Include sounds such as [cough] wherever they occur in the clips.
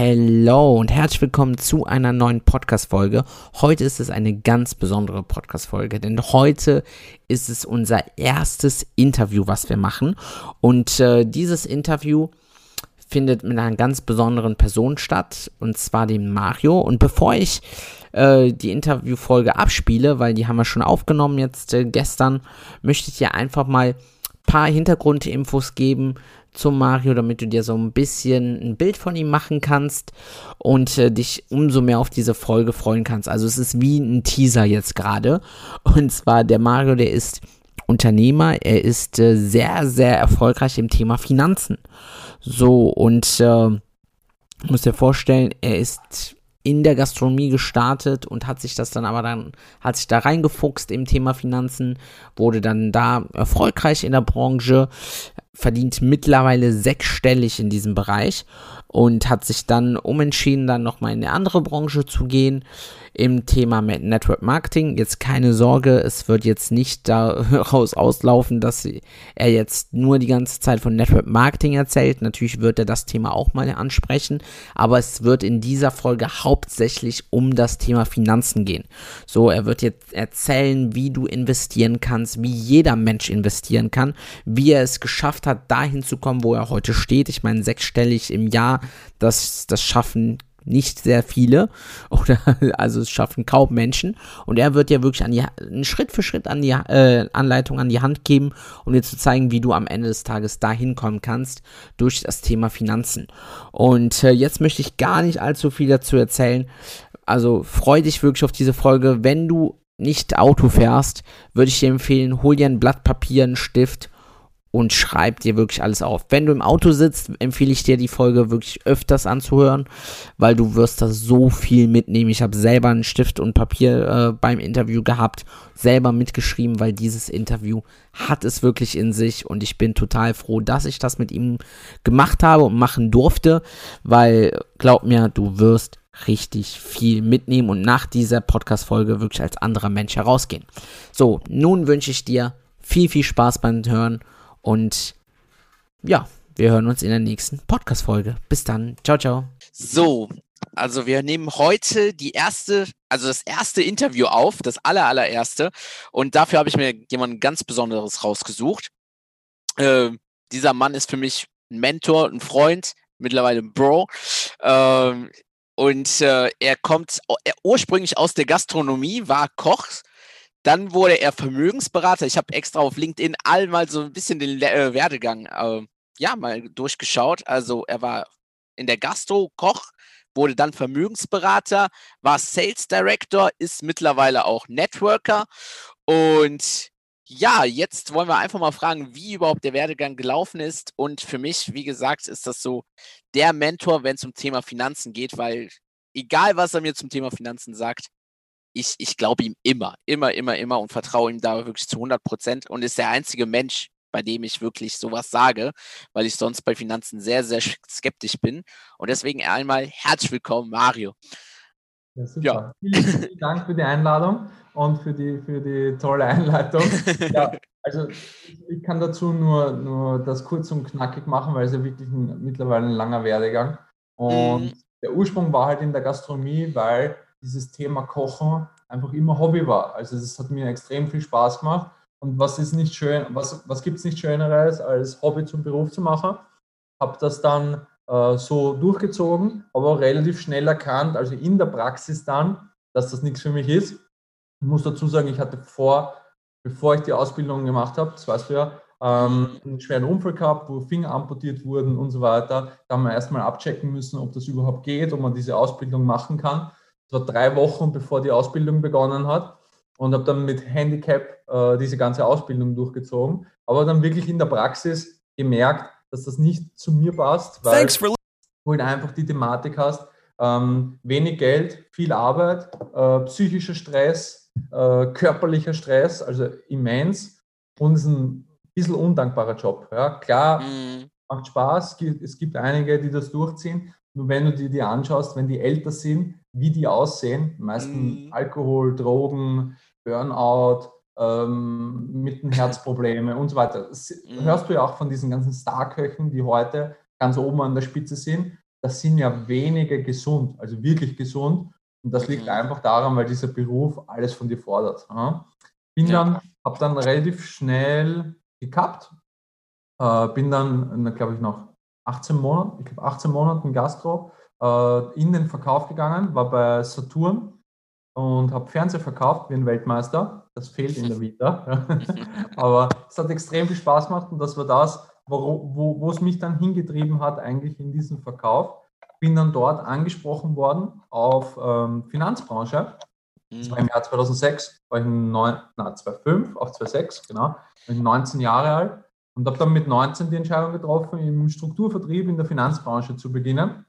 Hello und herzlich willkommen zu einer neuen Podcast-Folge. Heute ist es eine ganz besondere Podcast-Folge, denn heute ist es unser erstes Interview, was wir machen. Und äh, dieses Interview findet mit einer ganz besonderen Person statt, und zwar dem Mario. Und bevor ich äh, die Interviewfolge abspiele, weil die haben wir schon aufgenommen jetzt äh, gestern, möchte ich dir einfach mal ein paar Hintergrundinfos geben, zum Mario, damit du dir so ein bisschen ein Bild von ihm machen kannst und äh, dich umso mehr auf diese Folge freuen kannst. Also es ist wie ein Teaser jetzt gerade. Und zwar der Mario, der ist Unternehmer, er ist äh, sehr, sehr erfolgreich im Thema Finanzen. So, und äh, muss dir vorstellen, er ist in der Gastronomie gestartet und hat sich das dann aber dann, hat sich da reingefuchst im Thema Finanzen, wurde dann da erfolgreich in der Branche, verdient mittlerweile sechsstellig in diesem Bereich und hat sich dann umentschieden, dann nochmal in eine andere Branche zu gehen im Thema Network Marketing. Jetzt keine Sorge, es wird jetzt nicht daraus [laughs] auslaufen, dass er jetzt nur die ganze Zeit von Network Marketing erzählt. Natürlich wird er das Thema auch mal ansprechen, aber es wird in dieser Folge hauptsächlich um das Thema Finanzen gehen. So, er wird jetzt erzählen, wie du investieren kannst, wie jeder Mensch investieren kann, wie er es geschafft hat, dahin zu kommen, wo er heute steht. Ich meine, sechsstellig im Jahr, das, das schaffen nicht sehr viele [laughs] oder also es schaffen kaum Menschen und er wird dir wirklich an die, Schritt für Schritt an die äh, Anleitung an die Hand geben, um dir zu zeigen, wie du am Ende des Tages dahin kommen kannst durch das Thema Finanzen. Und äh, jetzt möchte ich gar nicht allzu viel dazu erzählen. Also freu dich wirklich auf diese Folge. Wenn du nicht Auto fährst, würde ich dir empfehlen, hol dir ein Blatt Papier, einen Stift und schreib dir wirklich alles auf. Wenn du im Auto sitzt, empfehle ich dir die Folge wirklich öfters anzuhören, weil du wirst da so viel mitnehmen. Ich habe selber einen Stift und Papier äh, beim Interview gehabt, selber mitgeschrieben, weil dieses Interview hat es wirklich in sich und ich bin total froh, dass ich das mit ihm gemacht habe und machen durfte, weil glaub mir, du wirst richtig viel mitnehmen und nach dieser Podcast-Folge wirklich als anderer Mensch herausgehen. So, nun wünsche ich dir viel, viel Spaß beim Hören und ja, wir hören uns in der nächsten Podcast-Folge. Bis dann. Ciao, ciao. So, also wir nehmen heute die erste, also das erste Interview auf, das aller, allererste. Und dafür habe ich mir jemanden ganz Besonderes rausgesucht. Äh, dieser Mann ist für mich ein Mentor, ein Freund, mittlerweile ein Bro. Ähm, und äh, er kommt er ursprünglich aus der Gastronomie, war Koch, dann wurde er Vermögensberater. Ich habe extra auf LinkedIn all mal so ein bisschen den äh, Werdegang äh, ja mal durchgeschaut. Also er war in der Gastro Koch, wurde dann Vermögensberater, war Sales Director, ist mittlerweile auch Networker und ja, jetzt wollen wir einfach mal fragen, wie überhaupt der Werdegang gelaufen ist. Und für mich, wie gesagt, ist das so der Mentor, wenn es um Thema Finanzen geht, weil egal, was er mir zum Thema Finanzen sagt, ich, ich glaube ihm immer, immer, immer, immer und vertraue ihm da wirklich zu 100 Prozent und ist der einzige Mensch, bei dem ich wirklich sowas sage, weil ich sonst bei Finanzen sehr, sehr skeptisch bin. Und deswegen einmal herzlich willkommen, Mario. Ja, super. Ja. Vielen, vielen, [laughs] Dank für die Einladung und für die, für die tolle Einleitung. Ja, [laughs] also ich kann dazu nur, nur das kurz und knackig machen, weil es ja wirklich ein, mittlerweile ein langer Werdegang. Und mhm. der Ursprung war halt in der Gastronomie, weil dieses Thema Kochen einfach immer Hobby war. Also es hat mir extrem viel Spaß gemacht. Und was ist nicht schön, was, was gibt es nicht Schöneres, als Hobby zum Beruf zu machen? Habe das dann äh, so durchgezogen, aber relativ schnell erkannt, also in der Praxis dann, dass das nichts für mich ist. Ich muss dazu sagen, ich hatte vor, bevor ich die Ausbildung gemacht habe, das weißt du ja, ähm, einen schweren Unfall gehabt, wo Finger amputiert wurden und so weiter. Da haben wir erstmal abchecken müssen, ob das überhaupt geht, ob man diese Ausbildung machen kann. War drei Wochen, bevor die Ausbildung begonnen hat. und habe dann mit Handicap äh, diese ganze Ausbildung durchgezogen, aber dann wirklich in der Praxis gemerkt, dass das nicht zu mir passt, weil du halt einfach die Thematik hast, ähm, wenig Geld, viel Arbeit, äh, psychischer Stress, äh, körperlicher Stress, also immens und es ist ein bisschen undankbarer Job. Ja, klar, mhm. macht Spaß, es gibt einige, die das durchziehen, nur wenn du dir die anschaust, wenn die älter sind, wie die aussehen, meistens mhm. Alkohol, Drogen, Burnout, ähm, mit den Herzproblemen und so weiter. Das mhm. hörst du ja auch von diesen ganzen Starköchen, die heute ganz oben an der Spitze sind. Das sind ja wenige gesund, also wirklich gesund. Und das liegt mhm. einfach daran, weil dieser Beruf alles von dir fordert. Bin ja. dann, habe dann relativ schnell gekappt, äh, bin dann, glaube ich, noch 18 Monate, ich glaube 18 Monaten Gastro äh, in den Verkauf gegangen, war bei Saturn und habe Fernseher verkauft wie ein Weltmeister. Das fehlt in der Vita. [laughs] Aber es hat extrem viel Spaß gemacht und das war das, wo, wo, wo es mich dann hingetrieben hat, eigentlich in diesen Verkauf. Bin dann dort angesprochen worden auf ähm, Finanzbranche. Das war im Jahr 2006, war ich 9, na, 2005 auf 2006, genau. Ich 19 Jahre alt und habe dann mit 19 die Entscheidung getroffen, im Strukturvertrieb in der Finanzbranche zu beginnen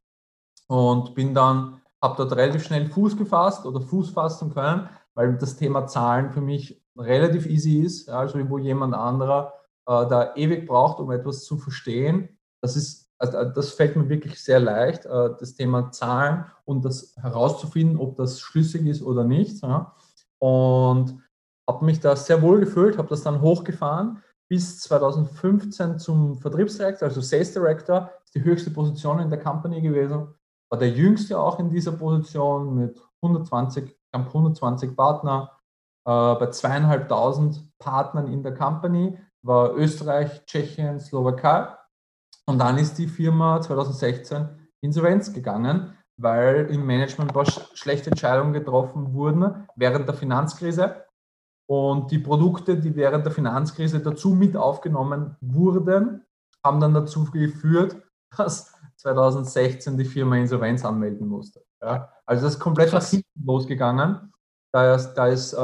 und bin dann, habe dort relativ schnell Fuß gefasst oder Fuß fassen können, weil das Thema Zahlen für mich relativ easy ist, also wo jemand anderer äh, da ewig braucht, um etwas zu verstehen. Das ist also äh, das fällt mir wirklich sehr leicht, äh, das Thema Zahlen und das herauszufinden, ob das schlüssig ist oder nicht. Und habe mich da sehr wohl gefühlt, habe das dann hochgefahren bis 2015 zum Vertriebsdirektor, also Sales Director, ist die höchste Position in der Company gewesen. War der jüngste auch in dieser Position mit 120, 120 Partner, äh, bei zweieinhalbtausend Partnern in der Company, war Österreich, Tschechien, Slowakei. Und dann ist die Firma 2016 insolvenz gegangen, weil im Management schlechte Entscheidungen getroffen wurden während der Finanzkrise und die Produkte, die während der Finanzkrise dazu mit aufgenommen wurden, haben dann dazu geführt, dass 2016 die Firma Insolvenz anmelden musste. Ja, also das ist komplett nach hinten losgegangen. Da ist, da ist äh,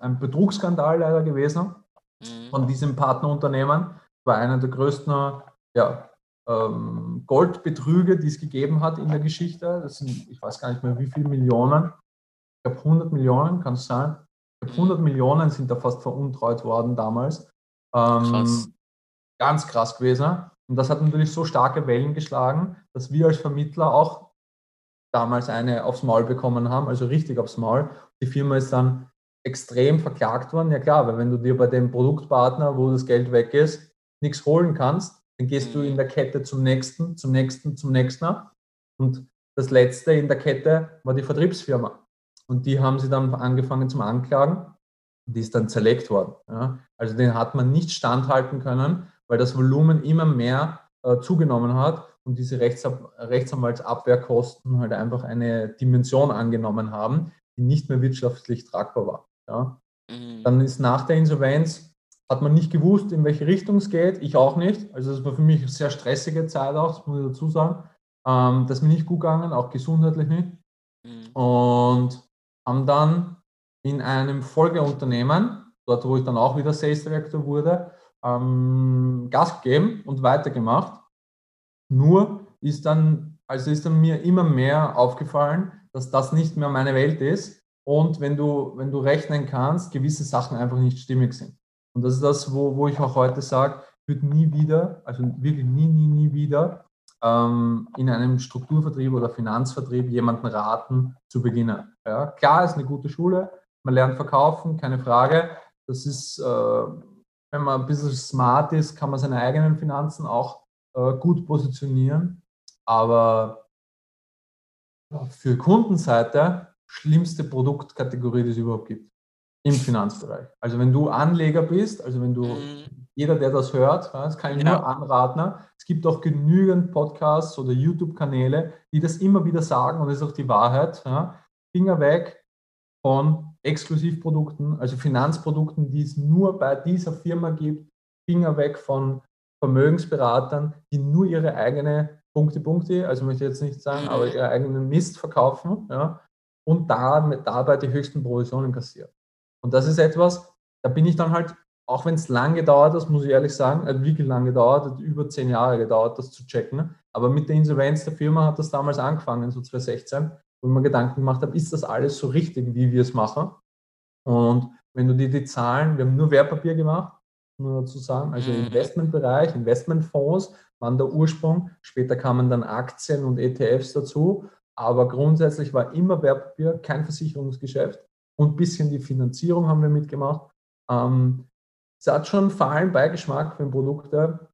ein Betrugsskandal leider gewesen mhm. von diesem Partnerunternehmen. War einer der größten ja, ähm, Goldbetrüge, die es gegeben hat in der Geschichte. Das sind, ich weiß gar nicht mehr, wie viele Millionen. Ich glaube 100 Millionen, kann es sein. 100 Millionen sind da fast veruntreut worden damals. Ähm, krass. Ganz krass gewesen. Und das hat natürlich so starke Wellen geschlagen, dass wir als Vermittler auch damals eine aufs Maul bekommen haben, also richtig aufs Maul. Die Firma ist dann extrem verklagt worden. Ja klar, weil wenn du dir bei dem Produktpartner, wo das Geld weg ist, nichts holen kannst, dann gehst du in mhm. der Kette zum nächsten, zum nächsten, zum nächsten. Und das letzte in der Kette war die Vertriebsfirma. Und die haben sie dann angefangen zum Anklagen. Die ist dann zerlegt worden. Ja. Also den hat man nicht standhalten können, weil das Volumen immer mehr äh, zugenommen hat und diese Rechtsab Rechtsanwaltsabwehrkosten halt einfach eine Dimension angenommen haben, die nicht mehr wirtschaftlich tragbar war. Ja. Mhm. Dann ist nach der Insolvenz, hat man nicht gewusst, in welche Richtung es geht, ich auch nicht. Also es war für mich eine sehr stressige Zeit auch, das muss ich dazu sagen. Ähm, das ist mir nicht gut gegangen, auch gesundheitlich nicht. Mhm. Und haben dann in einem Folgeunternehmen, dort wo ich dann auch wieder Sales Director wurde, ähm, Gas gegeben und weitergemacht. Nur ist dann, also ist dann mir immer mehr aufgefallen, dass das nicht mehr meine Welt ist und wenn du, wenn du rechnen kannst, gewisse Sachen einfach nicht stimmig sind. Und das ist das, wo, wo ich auch heute sage, ich würde nie wieder, also wirklich nie, nie, nie wieder ähm, in einem Strukturvertrieb oder Finanzvertrieb jemanden raten zu beginnen. Ja, klar, ist eine gute Schule, man lernt verkaufen, keine Frage. Das ist, äh, wenn man ein bisschen smart ist, kann man seine eigenen Finanzen auch äh, gut positionieren. Aber für Kundenseite schlimmste Produktkategorie, die es überhaupt gibt im Finanzbereich. Also wenn du Anleger bist, also wenn du mhm jeder, der das hört, das kann ich ja. nur anraten. Es gibt auch genügend Podcasts oder YouTube-Kanäle, die das immer wieder sagen und das ist auch die Wahrheit. Finger weg von Exklusivprodukten, also Finanzprodukten, die es nur bei dieser Firma gibt. Finger weg von Vermögensberatern, die nur ihre eigene Punkte, Punkte, also möchte ich jetzt nicht sagen, aber ihre eigenen Mist verkaufen ja, und da, dabei die höchsten Provisionen kassieren. Und das ist etwas, da bin ich dann halt, auch wenn es lang gedauert hat, muss ich ehrlich sagen, hat wirklich lang gedauert, hat über zehn Jahre gedauert, das zu checken. Aber mit der Insolvenz der Firma hat das damals angefangen, so 2016, wo ich mir Gedanken gemacht habe, ist das alles so richtig, wie wir es machen? Und wenn du dir die Zahlen, wir haben nur Wertpapier gemacht, nur dazu sagen, also mhm. Investmentbereich, Investmentfonds waren der Ursprung. Später kamen dann Aktien und ETFs dazu. Aber grundsätzlich war immer Wertpapier, kein Versicherungsgeschäft und ein bisschen die Finanzierung haben wir mitgemacht. Ähm, es hat schon fahlen Beigeschmack, wenn Produkte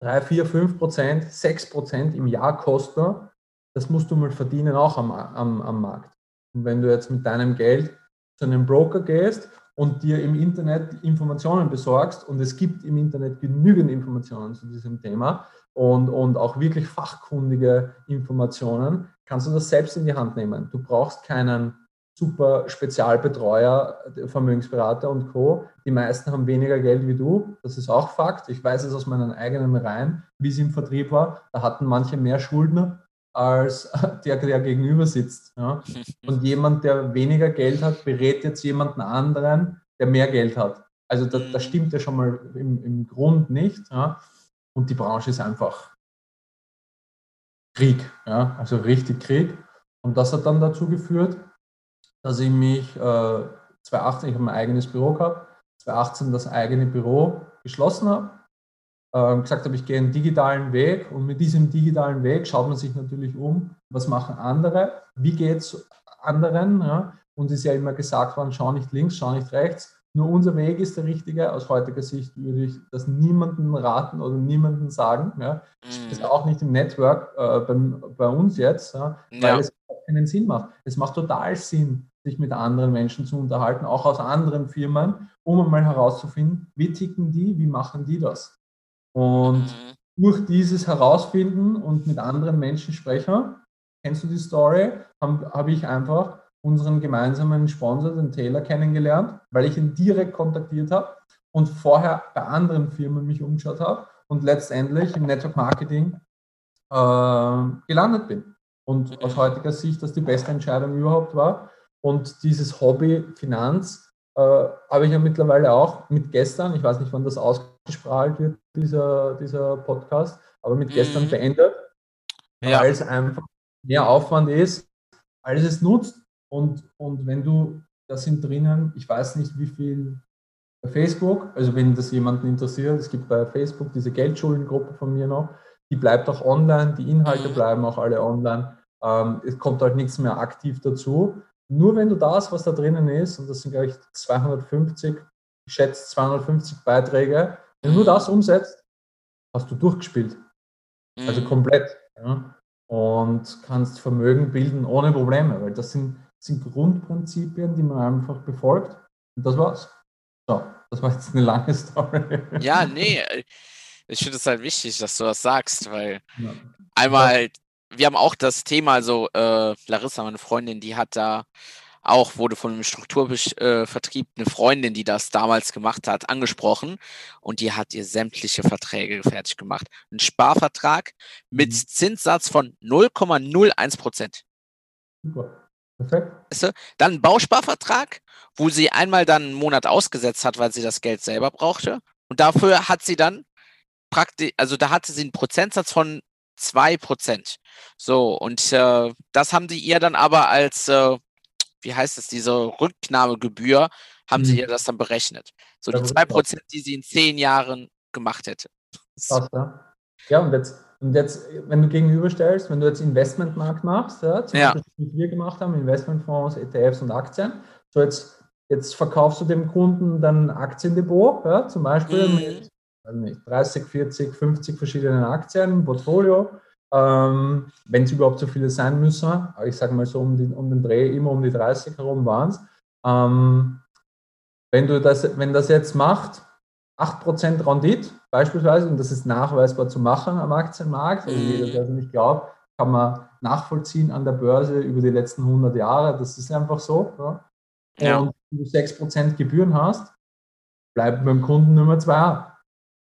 3, 4, 5 Prozent, 6 Prozent im Jahr kosten. Das musst du mal verdienen, auch am, am, am Markt. Und wenn du jetzt mit deinem Geld zu einem Broker gehst und dir im Internet Informationen besorgst, und es gibt im Internet genügend Informationen zu diesem Thema und, und auch wirklich fachkundige Informationen, kannst du das selbst in die Hand nehmen. Du brauchst keinen super Spezialbetreuer, Vermögensberater und Co. Die meisten haben weniger Geld wie du. Das ist auch Fakt. Ich weiß es aus meinen eigenen Reihen, wie es im Vertrieb war. Da hatten manche mehr Schulden als [laughs] der, der gegenüber sitzt. Ja. [laughs] Und jemand, der weniger Geld hat, berät jetzt jemanden anderen, der mehr Geld hat. Also das, das mhm. stimmt ja schon mal im, im Grund nicht. Ja. Und die Branche ist einfach Krieg, ja, also richtig Krieg. Und das hat dann dazu geführt, dass ich mich äh, 2018, ich habe mein eigenes Büro gehabt, 2018 das eigene Büro geschlossen habe, äh, gesagt habe, ich gehe einen digitalen Weg und mit diesem digitalen Weg schaut man sich natürlich um, was machen andere, wie geht es anderen. Ja? Und es ist ja immer gesagt worden, schau nicht links, schau nicht rechts, nur unser Weg ist der richtige. Aus heutiger Sicht würde ich das niemandem raten oder niemandem sagen. Ja. Das ist mhm. auch nicht im Network äh, bei, bei, uns jetzt, ja, weil ja. es keinen Sinn macht. Es macht total Sinn, sich mit anderen Menschen zu unterhalten, auch aus anderen Firmen, um einmal herauszufinden, wie ticken die, wie machen die das. Und mhm. durch dieses Herausfinden und mit anderen Menschen sprechen, kennst du die Story, habe hab ich einfach unseren gemeinsamen Sponsor, den Taylor, kennengelernt, weil ich ihn direkt kontaktiert habe und vorher bei anderen Firmen mich umgeschaut habe und letztendlich im Network Marketing äh, gelandet bin. Und aus heutiger Sicht das die beste Entscheidung überhaupt war. Und dieses Hobby Finanz äh, habe ich ja mittlerweile auch mit gestern, ich weiß nicht, wann das ausgestrahlt wird, dieser, dieser Podcast, aber mit gestern mhm. beendet, ja. weil es einfach mehr Aufwand ist, als es nutzt. Und, und wenn du, da sind drinnen, ich weiß nicht wie viel bei Facebook, also wenn das jemanden interessiert, es gibt bei Facebook diese Geldschuldengruppe von mir noch, die bleibt auch online, die Inhalte mhm. bleiben auch alle online. Ähm, es kommt halt nichts mehr aktiv dazu. Nur wenn du das, was da drinnen ist, und das sind, glaube ich, 250, ich schätze 250 Beiträge, wenn du nur das umsetzt, hast du durchgespielt. Also mhm. komplett. Ja? Und kannst Vermögen bilden ohne Probleme, weil das sind sind Grundprinzipien, die man einfach befolgt. Und das war's. So, das war jetzt eine lange [laughs] Story. Ja, nee, ich finde es halt wichtig, dass du das sagst, weil ja. einmal, wir haben auch das Thema, also äh, Larissa, meine Freundin, die hat da auch, wurde von einem Strukturvertrieb eine Freundin, die das damals gemacht hat, angesprochen und die hat ihr sämtliche Verträge fertig gemacht. Ein Sparvertrag mit mhm. Zinssatz von 0,01 Prozent. Super. Perfekt. Dann ein Bausparvertrag, wo sie einmal dann einen Monat ausgesetzt hat, weil sie das Geld selber brauchte. Und dafür hat sie dann praktisch, also da hatte sie einen Prozentsatz von 2%. So, und äh, das haben die ihr dann aber als, äh, wie heißt es, diese Rücknahmegebühr, haben mhm. sie ihr das dann berechnet. So die 2%, die sie in zehn Jahren gemacht hätte. Krass, ja. ja, und jetzt und jetzt, wenn du gegenüberstellst, wenn du jetzt Investmentmarkt machst, ja, zum ja. Beispiel, was wir gemacht haben, Investmentfonds, ETFs und Aktien, so jetzt, jetzt verkaufst du dem Kunden dann Aktiendepot, ja, zum Beispiel mhm. mit nicht, 30, 40, 50 verschiedenen Aktien im Portfolio. Ähm, wenn es überhaupt so viele sein müssen, aber ich sage mal so um, die, um den Dreh, immer um die 30 herum waren es. Ähm, wenn, du das, wenn das jetzt macht, 8% Rendite beispielsweise, und das ist nachweisbar zu machen am Aktienmarkt, also jeder, der es nicht glaubt, kann man nachvollziehen an der Börse über die letzten 100 Jahre, das ist einfach so. Ja. Ja. Und wenn du 6% Gebühren hast, bleibt beim Kunden Nummer 2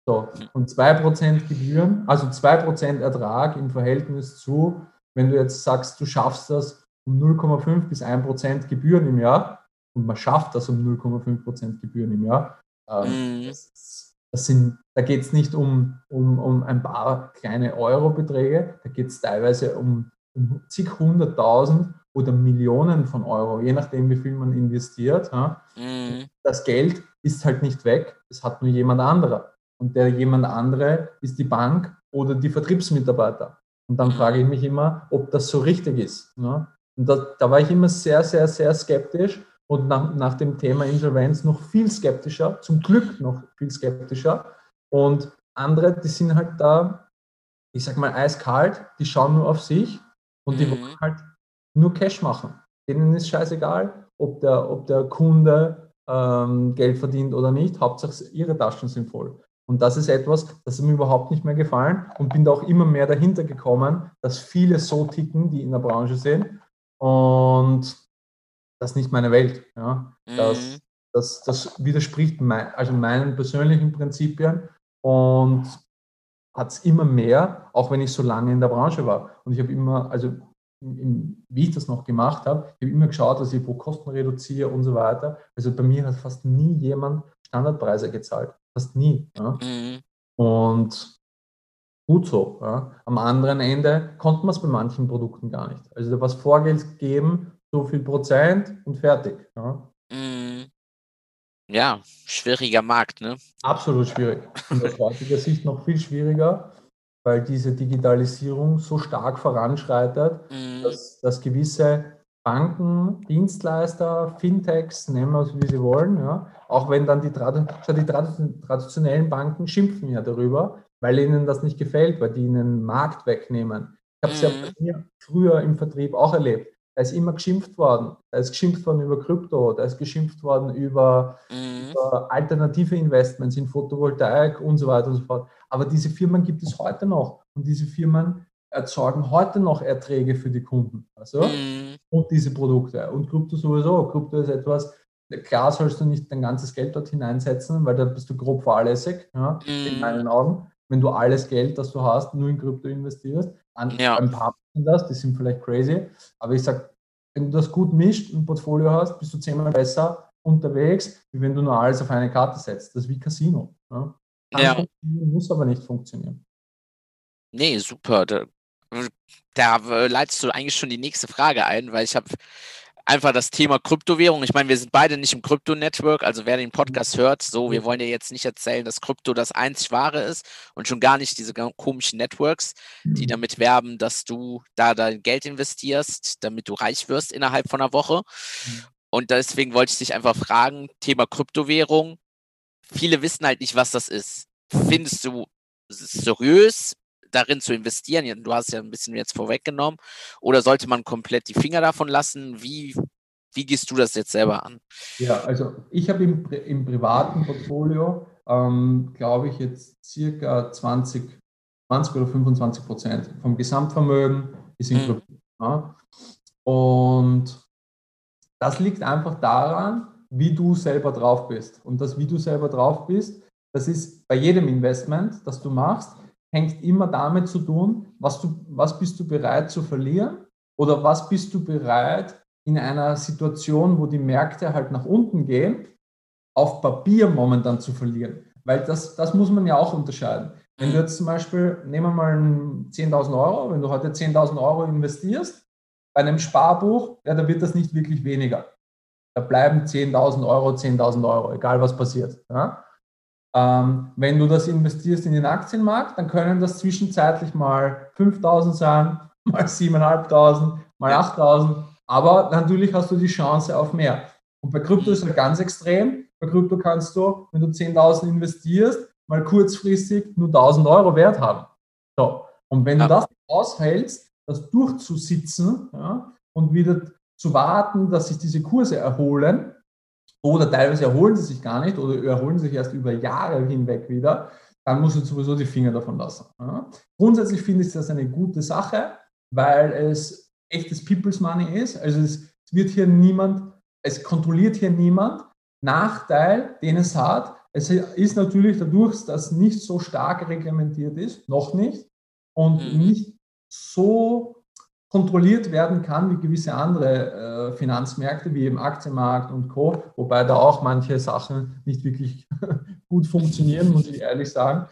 so, und 2% Gebühren, also 2% Ertrag im Verhältnis zu, wenn du jetzt sagst, du schaffst das um 0,5 bis 1% Gebühren im Jahr, und man schafft das um 0,5% Gebühren im Jahr. Ähm, Mhm. das, das sind, da geht es nicht um, um, um ein paar kleine Eurobeträge, da geht es teilweise um, um zig hunderttausend oder Millionen von Euro, je nachdem, wie viel man investiert. Ja. Mhm. Das Geld ist halt nicht weg, es hat nur jemand anderer. Und der jemand andere ist die Bank oder die Vertriebsmitarbeiter. Und dann frage ich mich immer, ob das so richtig ist. Ne? Und da, da war ich immer sehr, sehr, sehr skeptisch und nach, nach dem Thema Insolvenz noch viel skeptischer, zum Glück noch viel skeptischer. Und andere, die sind halt da, ich sag mal, eiskalt, die schauen nur auf sich und die Mhm. wollen halt nur Cash machen. Denen ist scheißegal, ob der, ob der Kunde ähm, Geld verdient oder nicht. Hauptsache ihre Taschen sind voll. Und das ist etwas, das ist mir überhaupt nicht mehr gefallen und bin da auch immer mehr dahinter gekommen, dass viele so ticken, die in der Branche sind. Und das ist nicht meine Welt. Ja. Das, Mhm. das, das widerspricht mein, also meinen persönlichen Prinzipien und hat es immer mehr, auch wenn ich so lange in der Branche war. Und ich habe immer, also wie ich das noch gemacht habe, ich habe immer geschaut, dass ich pro Kosten reduziere und so weiter. Also bei mir hat fast nie jemand Standardpreise gezahlt. Fast nie. Ja. Mhm. Und gut so. Ja. Am anderen Ende konnte man es bei manchen Produkten gar nicht. Also da war es Vorgeld geben, so viel Prozent und fertig. Ja. Mhm. Ja, schwieriger Markt, ne? Absolut schwierig. Und aus heutiger Sicht noch viel schwieriger, weil diese Digitalisierung so stark voranschreitet, Mhm. dass, dass gewisse Banken, Dienstleister, Fintechs, nennen wir es wie sie wollen, ja, auch wenn dann die, die trad traditionellen Banken schimpfen ja darüber, weil ihnen das nicht gefällt, weil die ihnen Markt wegnehmen. Ich habe es ja Mhm. bei mir früher im Vertrieb auch erlebt. Da ist immer geschimpft worden. Da ist geschimpft worden über Krypto, da ist geschimpft worden über Mhm. über alternative Investments in Photovoltaik und so weiter und so fort. Aber diese Firmen gibt es heute noch und diese Firmen erzeugen heute noch Erträge für die Kunden. Also, Mhm. und diese Produkte. Und Krypto sowieso. Krypto ist etwas, klar sollst du nicht dein ganzes Geld dort hineinsetzen, weil da bist du grob fahrlässig, ja, in Mhm. meinen Augen. Wenn du alles Geld, das du hast, nur in Krypto investierst. An, Ja. Ein paar machen das, die sind vielleicht crazy. Aber ich sage, wenn du das gut mischt, ein Portfolio hast, bist du zehnmal besser unterwegs, wie wenn du nur alles auf eine Karte setzt. Das ist wie Casino. Ja. Ja. muss aber nicht funktionieren. Nee, super. Da, da äh, leitest du eigentlich schon die nächste Frage ein, weil ich habe einfach das Thema Kryptowährung. Ich meine, wir sind beide nicht im Krypto-Network, also wer den Podcast hört, so, wir wollen dir jetzt nicht erzählen, dass Krypto das einzig wahre ist und schon gar nicht diese komischen Networks, die damit werben, dass du da dein Geld investierst, damit du reich wirst innerhalb von einer Woche. Und deswegen wollte ich dich einfach fragen, Thema Kryptowährung. Viele wissen halt nicht, was das ist. Findest du seriös, darin zu investieren? Du hast ja ein bisschen jetzt vorweggenommen. Oder sollte man komplett die Finger davon lassen? Wie, wie gehst du das jetzt selber an? Ja, also ich habe im, im privaten Portfolio, ähm, glaube ich, jetzt circa 20, 20 oder 25 Prozent vom Gesamtvermögen ist in Mhm. Ja. Und das liegt einfach daran, wie du selber drauf bist. Und das, wie du selber drauf bist, das ist bei jedem Investment, das du machst, hängt immer damit zu tun, was, du, was bist du bereit zu verlieren oder was bist du bereit in einer Situation, wo die Märkte halt nach unten gehen, auf Papier momentan zu verlieren. Weil das, das muss man ja auch unterscheiden. Wenn du jetzt zum Beispiel, nehmen wir mal 10.000 Euro, wenn du heute 10.000 Euro investierst, bei einem Sparbuch, ja, da wird das nicht wirklich weniger. Da bleiben 10.000 Euro, 10.000 Euro, egal was passiert. Ja? Ähm, wenn du das investierst in den Aktienmarkt, dann können das zwischenzeitlich mal 5.000 sein, [laughs] mal 7.500, mal Ja. 8.000. Aber natürlich hast du die Chance auf mehr. Und bei Krypto ist es ganz extrem. Bei Krypto kannst du, wenn du 10.000 investierst, mal kurzfristig nur 1.000 Euro Wert haben. So. Und wenn Ja. du das aushältst, das durchzusitzen ja, und wieder zu warten, dass sich diese Kurse erholen, oder teilweise erholen sie sich gar nicht oder erholen sich erst über Jahre hinweg wieder, dann musst du sowieso die Finger davon lassen. Ja. Grundsätzlich finde ich das eine gute Sache, weil es echtes People's Money ist. Also es, es wird hier niemand, es kontrolliert hier niemand. Nachteil, den es hat, es ist natürlich dadurch, dass nicht so stark reglementiert ist, noch nicht, und Mhm. nicht so kontrolliert werden kann wie gewisse andere äh, Finanzmärkte, wie eben Aktienmarkt und Co., wobei da auch manche Sachen nicht wirklich [laughs] gut funktionieren, muss ich ehrlich sagen.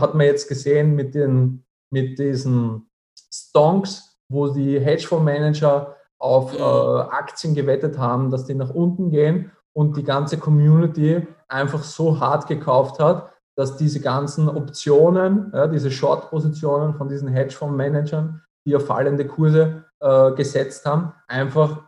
Hat man jetzt gesehen mit, den, mit diesen Stonks, wo die Hedgefondsmanager auf äh, Aktien gewettet haben, dass die nach unten gehen und die ganze Community einfach so hart gekauft hat, dass diese ganzen Optionen, ja, diese Short-Positionen von diesen Hedgefondsmanagern die auf fallende Kurse äh, gesetzt haben, einfach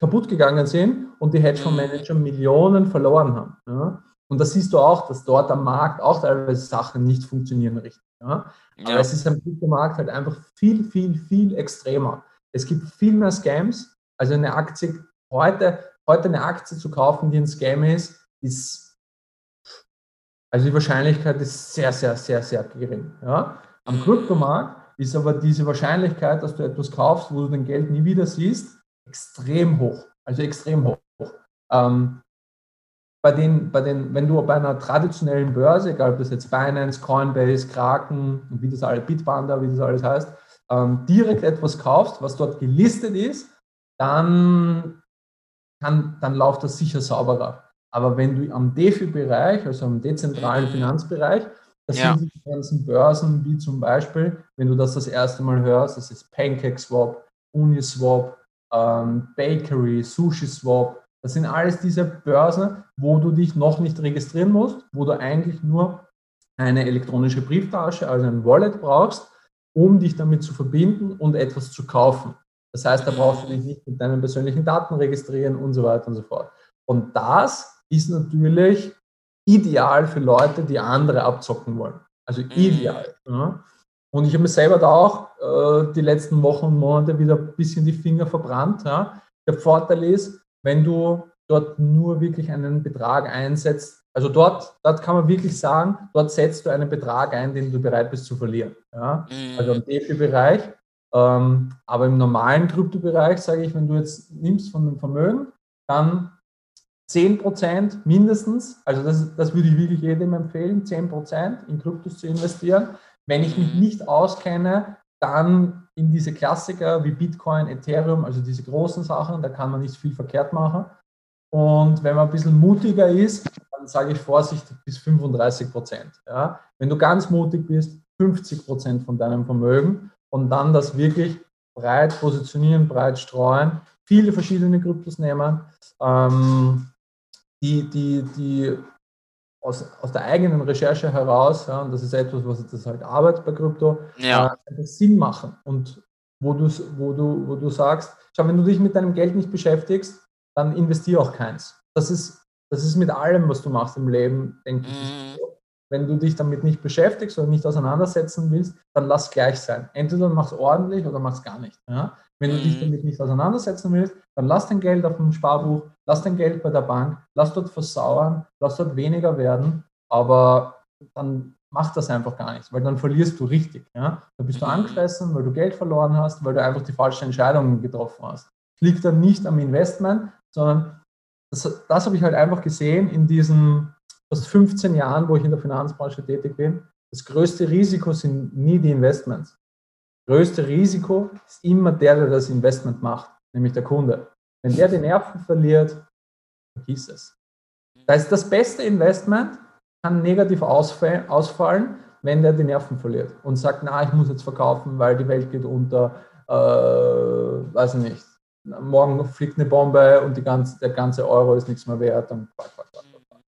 kaputt gegangen sind und die Hedgefondsmanager mhm. Millionen verloren haben. Ja? Und da siehst du auch, dass dort am Markt auch teilweise Sachen nicht funktionieren richtig. Ja? Aber ja. es ist am Kryptomarkt halt einfach viel, viel, viel extremer. Es gibt viel mehr Scams. Also eine Aktie, heute, heute eine Aktie zu kaufen, die ein Scam ist, ist, also die Wahrscheinlichkeit ist sehr, sehr, sehr, sehr gering. Ja? Am mhm. Kryptomarkt ist aber diese Wahrscheinlichkeit, dass du etwas kaufst, wo du dein Geld nie wieder siehst, extrem hoch. Also extrem hoch. Ähm, bei den, bei den, wenn du bei einer traditionellen Börse, egal ob das jetzt Binance, Coinbase, Kraken wie das alles, Bitpanda, wie das alles heißt, ähm, direkt etwas kaufst, was dort gelistet ist, dann, kann, dann läuft das sicher sauberer. Aber wenn du am DeFi-Bereich, also am dezentralen. Finanzbereich, das ja. sind die ganzen Börsen, wie zum Beispiel, wenn du das das erste Mal hörst, das ist PancakeSwap, Uniswap, ähm, Bakery, SushiSwap. Das sind alles diese Börsen, wo du dich noch nicht registrieren musst, wo du eigentlich nur eine elektronische Brieftasche, also ein Wallet brauchst, um dich damit zu verbinden und etwas zu kaufen. Das heißt, da brauchst du dich nicht mit deinen persönlichen Daten registrieren und so weiter und so fort. Und das ist natürlich ideal für Leute, die andere abzocken wollen. Also mhm. ideal. Ja. Und ich habe mir selber da auch äh, die letzten Wochen und Monate wieder ein bisschen die Finger verbrannt. Ja. Der Vorteil ist, wenn du dort nur wirklich einen Betrag einsetzt, also dort, dort kann man wirklich sagen, dort setzt du einen Betrag ein, den du bereit bist zu verlieren. Ja. Mhm. Also im DeFi-Bereich. Ähm, aber im normalen Kryptobereich sage ich, wenn du jetzt nimmst von dem Vermögen, dann 10% mindestens, also das, das würde ich wirklich jedem empfehlen, 10% in Kryptos zu investieren. Wenn ich mich mhm. nicht auskenne, dann in diese Klassiker wie Bitcoin, Ethereum, also diese großen Sachen, da kann man nicht viel verkehrt machen. Und wenn man ein bisschen mutiger ist, dann sage ich vorsichtig bis 35 Prozent. Ja? Wenn du ganz mutig bist, 50 Prozent von deinem Vermögen und dann das wirklich breit positionieren, breit streuen, viele verschiedene Kryptos nehmen. Ähm, die, die, die aus, aus der eigenen Recherche heraus, ja, und das ist etwas, was das halt Arbeit bei Krypto, ja. äh, Sinn machen. Und wo du, wo, du, wo du sagst, schau, wenn du dich mit deinem Geld nicht beschäftigst, dann investiere auch keins. Das ist, das ist mit allem, was du machst im Leben, denke ich. Mhm. Wenn du dich damit nicht beschäftigst oder nicht auseinandersetzen willst, dann lass gleich sein. Entweder mach es ordentlich oder mach es gar nicht. Ja? Wenn du dich mhm. damit nicht auseinandersetzen willst, dann lass dein Geld auf dem Sparbuch, lass dein Geld bei der Bank, lass dort versauern, lass dort weniger werden, aber dann mach das einfach gar nichts, weil dann verlierst du richtig. Ja? Dann bist du mhm. angefressen, weil du Geld verloren hast, weil du einfach die falschen Entscheidungen getroffen hast. Das liegt dann nicht am Investment, sondern das, das habe ich halt einfach gesehen in diesen fast 15 Jahren, wo ich in der Finanzbranche tätig bin. Das größte Risiko sind nie die Investments größte Risiko ist immer der, der das Investment macht, nämlich der Kunde. Wenn der die Nerven verliert, vergiss es. Das ist das beste Investment, kann negativ ausfallen, wenn der die Nerven verliert und sagt, na, ich muss jetzt verkaufen, weil die Welt geht unter, äh, weiß ich nicht, morgen fliegt eine Bombe und ganze, der ganze Euro ist nichts mehr wert und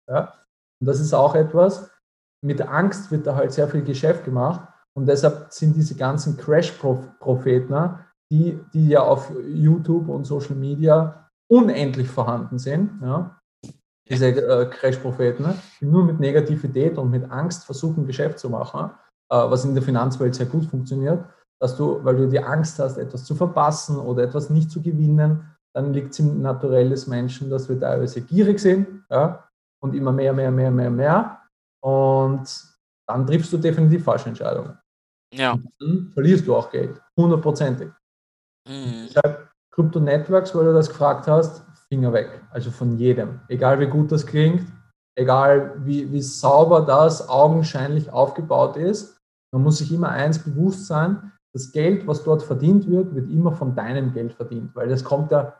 ja? Und das ist auch etwas, mit Angst wird da halt sehr viel Geschäft gemacht und deshalb sind diese ganzen Crash-Propheten, die, die ja auf YouTube und Social Media unendlich vorhanden sind, ja, diese äh, Crash-Propheten, die nur mit Negativität und mit Angst versuchen, Geschäft zu machen, äh, was in der Finanzwelt sehr gut funktioniert, dass du, weil du die Angst hast, etwas zu verpassen oder etwas nicht zu gewinnen, dann liegt es im Naturell des Menschen, dass wir teilweise gierig sind ja, und immer mehr, mehr, mehr, mehr, mehr. Und dann triffst du definitiv falsche Entscheidungen. Ja. dann verlierst du auch Geld, hundertprozentig. Mhm. Deshalb Krypto Networks, weil du das gefragt hast, Finger weg. Also von jedem. Egal wie gut das klingt, egal wie, wie sauber das augenscheinlich aufgebaut ist, man muss sich immer eins bewusst sein, das Geld, was dort verdient wird, wird immer von deinem Geld verdient, weil das kommt ja,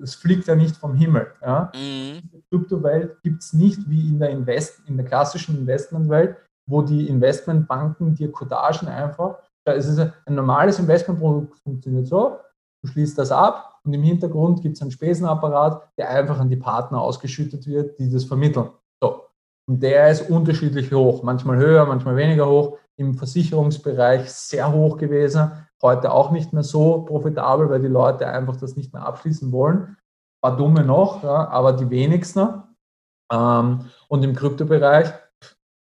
das fliegt ja nicht vom Himmel. Ja? Mhm. In der Kryptowelt gibt es nicht wie in der, Invest, in der klassischen Investmentwelt, wo die Investmentbanken dir Codagen einfach, da ist es ein normales Investmentprodukt, funktioniert so, du schließt das ab und im Hintergrund gibt es einen Spesenapparat, der einfach an die Partner ausgeschüttet wird, die das vermitteln. So. Und der ist unterschiedlich hoch, manchmal höher, manchmal weniger hoch im Versicherungsbereich sehr hoch gewesen, heute auch nicht mehr so profitabel, weil die Leute einfach das nicht mehr abschließen wollen. Paar dumme noch, ja, aber die wenigsten. Ähm, und im Kryptobereich,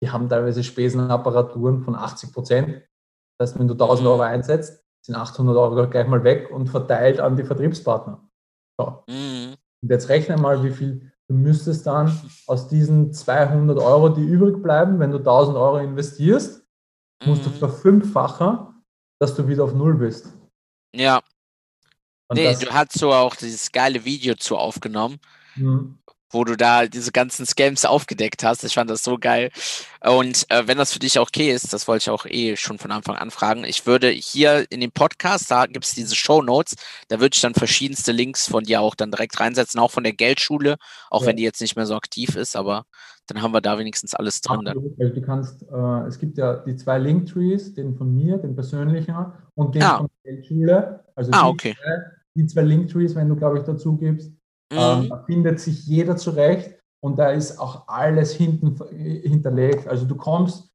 die haben teilweise Spesenapparaturen von 80 Prozent. Das heißt, wenn du 1000 Euro einsetzt, sind 800 Euro gleich mal weg und verteilt an die Vertriebspartner. So. Mhm. Und jetzt rechne mal, wie viel du müsstest dann aus diesen 200 Euro, die übrig bleiben, wenn du 1000 Euro investierst, musst mhm. du verfünffachen, dass du wieder auf Null bist. Ja. Und nee, du hast so auch dieses geile Video zu aufgenommen, mhm. Wo du da diese ganzen Scams aufgedeckt hast. Ich fand das so geil. Und äh, wenn das für dich okay ist, das wollte ich auch eh schon von Anfang an fragen, ich würde hier in dem Podcast, da gibt es diese Show Notes, da würde ich dann verschiedenste Links von dir auch dann direkt reinsetzen, auch von der Geldschule, auch ja. wenn die jetzt nicht mehr so aktiv ist, aber dann haben wir da wenigstens alles drin. Absolut, also du kannst, äh, es gibt ja die zwei Linktrees, den von mir, den persönlichen und den ah. von der Geldschule. Also ah, die, okay. die zwei Linktrees, wenn du, glaube ich, dazu gibst, mhm. ähm, da findet sich jeder zurecht und da ist auch alles hinten hinterlegt. Also du kommst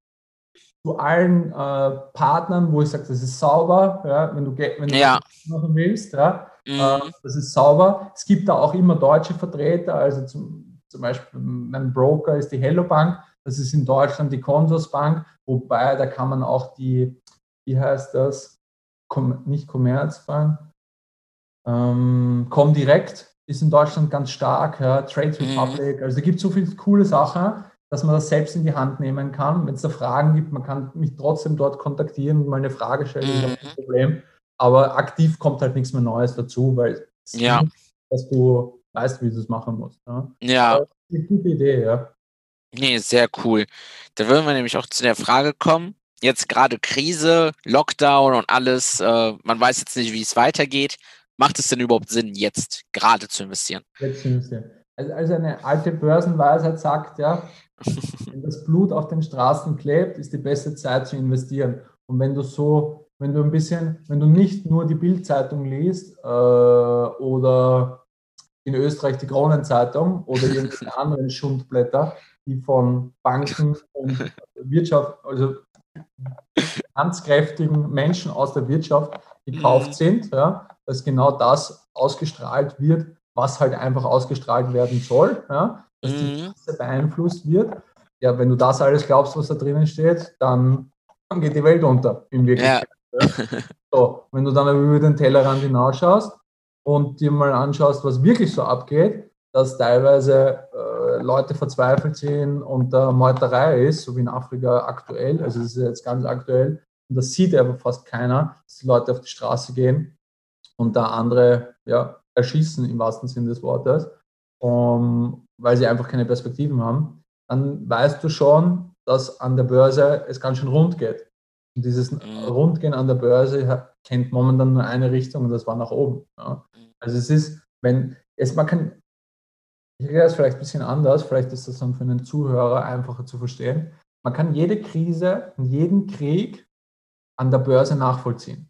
zu allen äh, Partnern, wo ich sage, das ist sauber, ja, wenn du, wenn du ja. machen willst, ja, mhm. äh, das ist sauber. Es gibt da auch immer deutsche Vertreter, also zum zum Beispiel mein Broker ist die Hello Bank, das ist in Deutschland die Consorsbank, wobei da kann man auch die, wie heißt das, Com nicht Commerzbank, ähm, Comdirect ist in Deutschland ganz stark, ja, Trade mhm. Republic, also es gibt so viele coole Sachen, dass man das selbst in die Hand nehmen kann. Wenn es da Fragen gibt, man kann mich trotzdem dort kontaktieren und mal eine Frage stellen, mhm. ist kein Problem. Aber aktiv kommt halt nichts mehr Neues dazu, weil ja. Nicht, dass du weißt, wie du es machen musst. Ja. ja. eine gute Idee, ja. Nee, sehr cool. Da würden wir nämlich auch zu der Frage kommen. Jetzt gerade Krise, Lockdown und alles. Äh, man weiß jetzt nicht, wie es weitergeht. Macht es denn überhaupt Sinn, jetzt gerade zu investieren? Jetzt investieren. Also, also eine alte Börsenweisheit sagt, ja, [laughs] wenn das Blut auf den Straßen klebt, ist die beste Zeit zu investieren. Und wenn du so, wenn du ein bisschen, wenn du nicht nur die Bildzeitung liest äh, oder in Österreich die Kronenzeitung oder irgendwelche [laughs] anderen Schundblätter, die von Banken und Wirtschaft, also [laughs] finanzkräftigen Menschen aus der Wirtschaft gekauft mhm. sind, ja, dass genau das ausgestrahlt wird, was halt einfach ausgestrahlt werden soll, ja, dass mhm. die Masse beeinflusst wird. Ja, wenn du das alles glaubst, was da drinnen steht, dann, dann geht die Welt unter, in Wirklichkeit. Ja. Ja. So, wenn du dann über den Tellerrand hinausschaust, und dir mal anschaust, was wirklich so abgeht, dass teilweise äh, Leute verzweifelt sind und da Meuterei ist, so wie in Afrika aktuell, also das ist jetzt ganz aktuell, und das sieht aber fast keiner, dass die Leute auf die Straße gehen und da andere ja, erschießen im wahrsten Sinne des Wortes, um, weil sie einfach keine Perspektiven haben, dann weißt du schon, dass an der Börse es ganz schön rund geht. Und dieses mhm. Rundgehen an der Börse kennt momentan nur eine Richtung und das war nach oben. Ja. Also es ist, wenn es man kann, ich erkläre es vielleicht ein bisschen anders, vielleicht ist das dann für einen Zuhörer einfacher zu verstehen. Man kann jede Krise und jeden Krieg an der Börse nachvollziehen.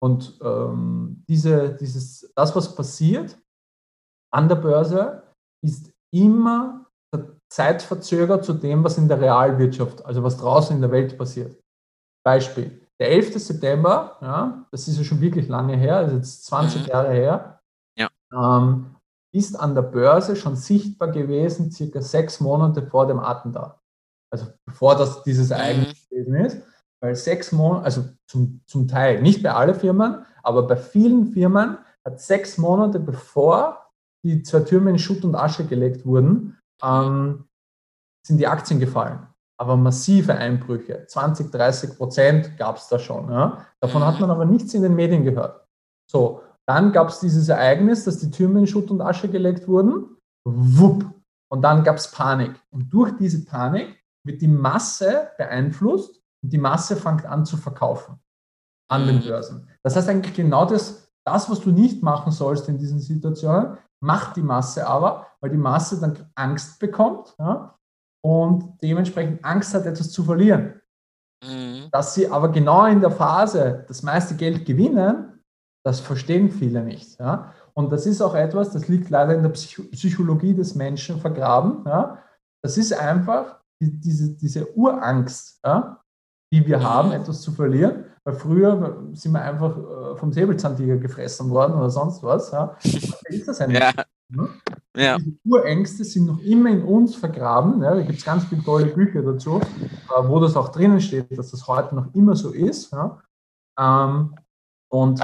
Und ähm, diese, dieses, das, was passiert an der Börse, ist immer zeitverzögert zu dem, was in der Realwirtschaft, also was draußen in der Welt passiert. Beispiel. Der 11. September, ja, das ist ja schon wirklich lange her, also jetzt 20 mhm. Jahre her, ja. ähm, ist an der Börse schon sichtbar gewesen, circa sechs Monate vor dem Attentat. Also bevor das dieses Ereignis mhm. gewesen ist. Weil sechs Monate, also zum, zum Teil, nicht bei allen Firmen, aber bei vielen Firmen hat sechs Monate bevor die zwei Türme in Schutt und Asche gelegt wurden, ähm, sind die Aktien gefallen aber massive Einbrüche, 20, 30 Prozent gab es da schon. Ja? Davon hat man aber nichts in den Medien gehört. So, dann gab es dieses Ereignis, dass die Türme in Schutt und Asche gelegt wurden. Wupp. Und dann gab es Panik. Und durch diese Panik wird die Masse beeinflusst die Masse fängt an zu verkaufen. an den Börsen. Das heißt eigentlich genau das, das, was du nicht machen sollst in diesen Situationen, macht die Masse aber, weil die Masse dann Angst bekommt ja, und dementsprechend Angst hat, etwas zu verlieren. Mhm. Dass sie aber genau in der Phase das meiste Geld gewinnen, das verstehen viele nicht. Ja. Und das ist auch etwas, das liegt leider in der Psychologie des Menschen vergraben. Ja. Das ist einfach die, diese, diese Urangst, ja, die wir haben, etwas zu verlieren. Weil früher sind wir einfach äh, vom Säbelzahntiger gefressen worden oder sonst was. Ja. [laughs] ist das eigentlich. Ja. Ne? Ja. Diese Urängste sind noch immer in uns vergraben. Ja. Da gibt es ganz viele tolle Bücher dazu, äh, wo das auch drinnen steht, dass das heute noch immer so ist. Ja. Ähm, und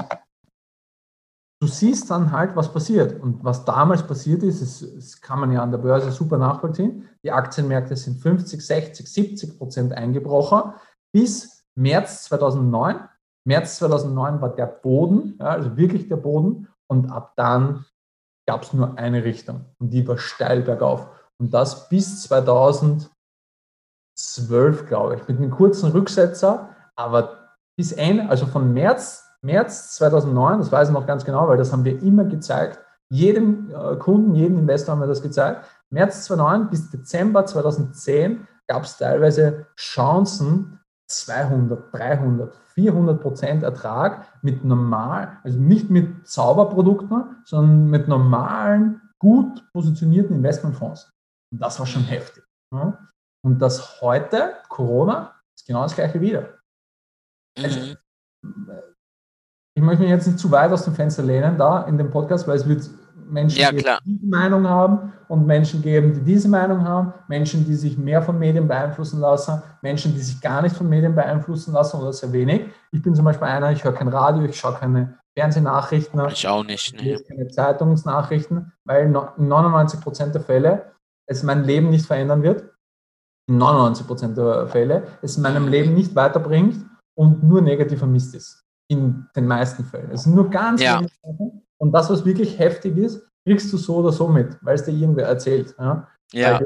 du siehst dann halt, was passiert. Und was damals passiert ist, das kann man ja an der Börse super nachvollziehen. Die Aktienmärkte sind 50, 60, 70 Prozent eingebrochen bis März 2009. März 2009 war der Boden, ja, also wirklich der Boden. Und ab dann gab es nur eine Richtung und die war steil bergauf. Und das bis 2012, glaube ich, mit einem kurzen Rücksetzer, aber bis Ende, also von März, März 2009, das weiß ich noch ganz genau, weil das haben wir immer gezeigt, jedem äh, Kunden, jedem Investor haben wir das gezeigt. März 2009 bis Dezember 2010 gab es teilweise Chancen, 200, 300, 400 Prozent Ertrag mit normal, also nicht mit Zauberprodukten, sondern mit normalen, gut positionierten Investmentfonds. Und das war schon heftig. Und das heute, Corona, ist genau das gleiche wieder. Also, mhm. ich möchte mich jetzt nicht zu weit aus dem Fenster lehnen da in dem Podcast, weil es wird Menschen ja, geben, die diese Meinung haben und Menschen geben, die diese Meinung haben, Menschen, die sich mehr von Medien beeinflussen lassen, Menschen, die sich gar nicht von Medien beeinflussen lassen oder sehr wenig. Ich bin zum Beispiel einer, ich höre kein Radio, ich schaue keine Fernsehnachrichten. Ich auch nicht. Lese keine Zeitungsnachrichten, weil in 99 Prozent der Fälle es mein Leben nicht verändern wird. In 99 Prozent der Fälle es meinem Leben nicht weiterbringt und nur negativer Mist ist. In den meisten Fällen. Es sind nur ganz ja. wenige Sachen, und das, was wirklich heftig ist, kriegst du so oder so mit, weil es dir irgendwer erzählt. Ja? ja.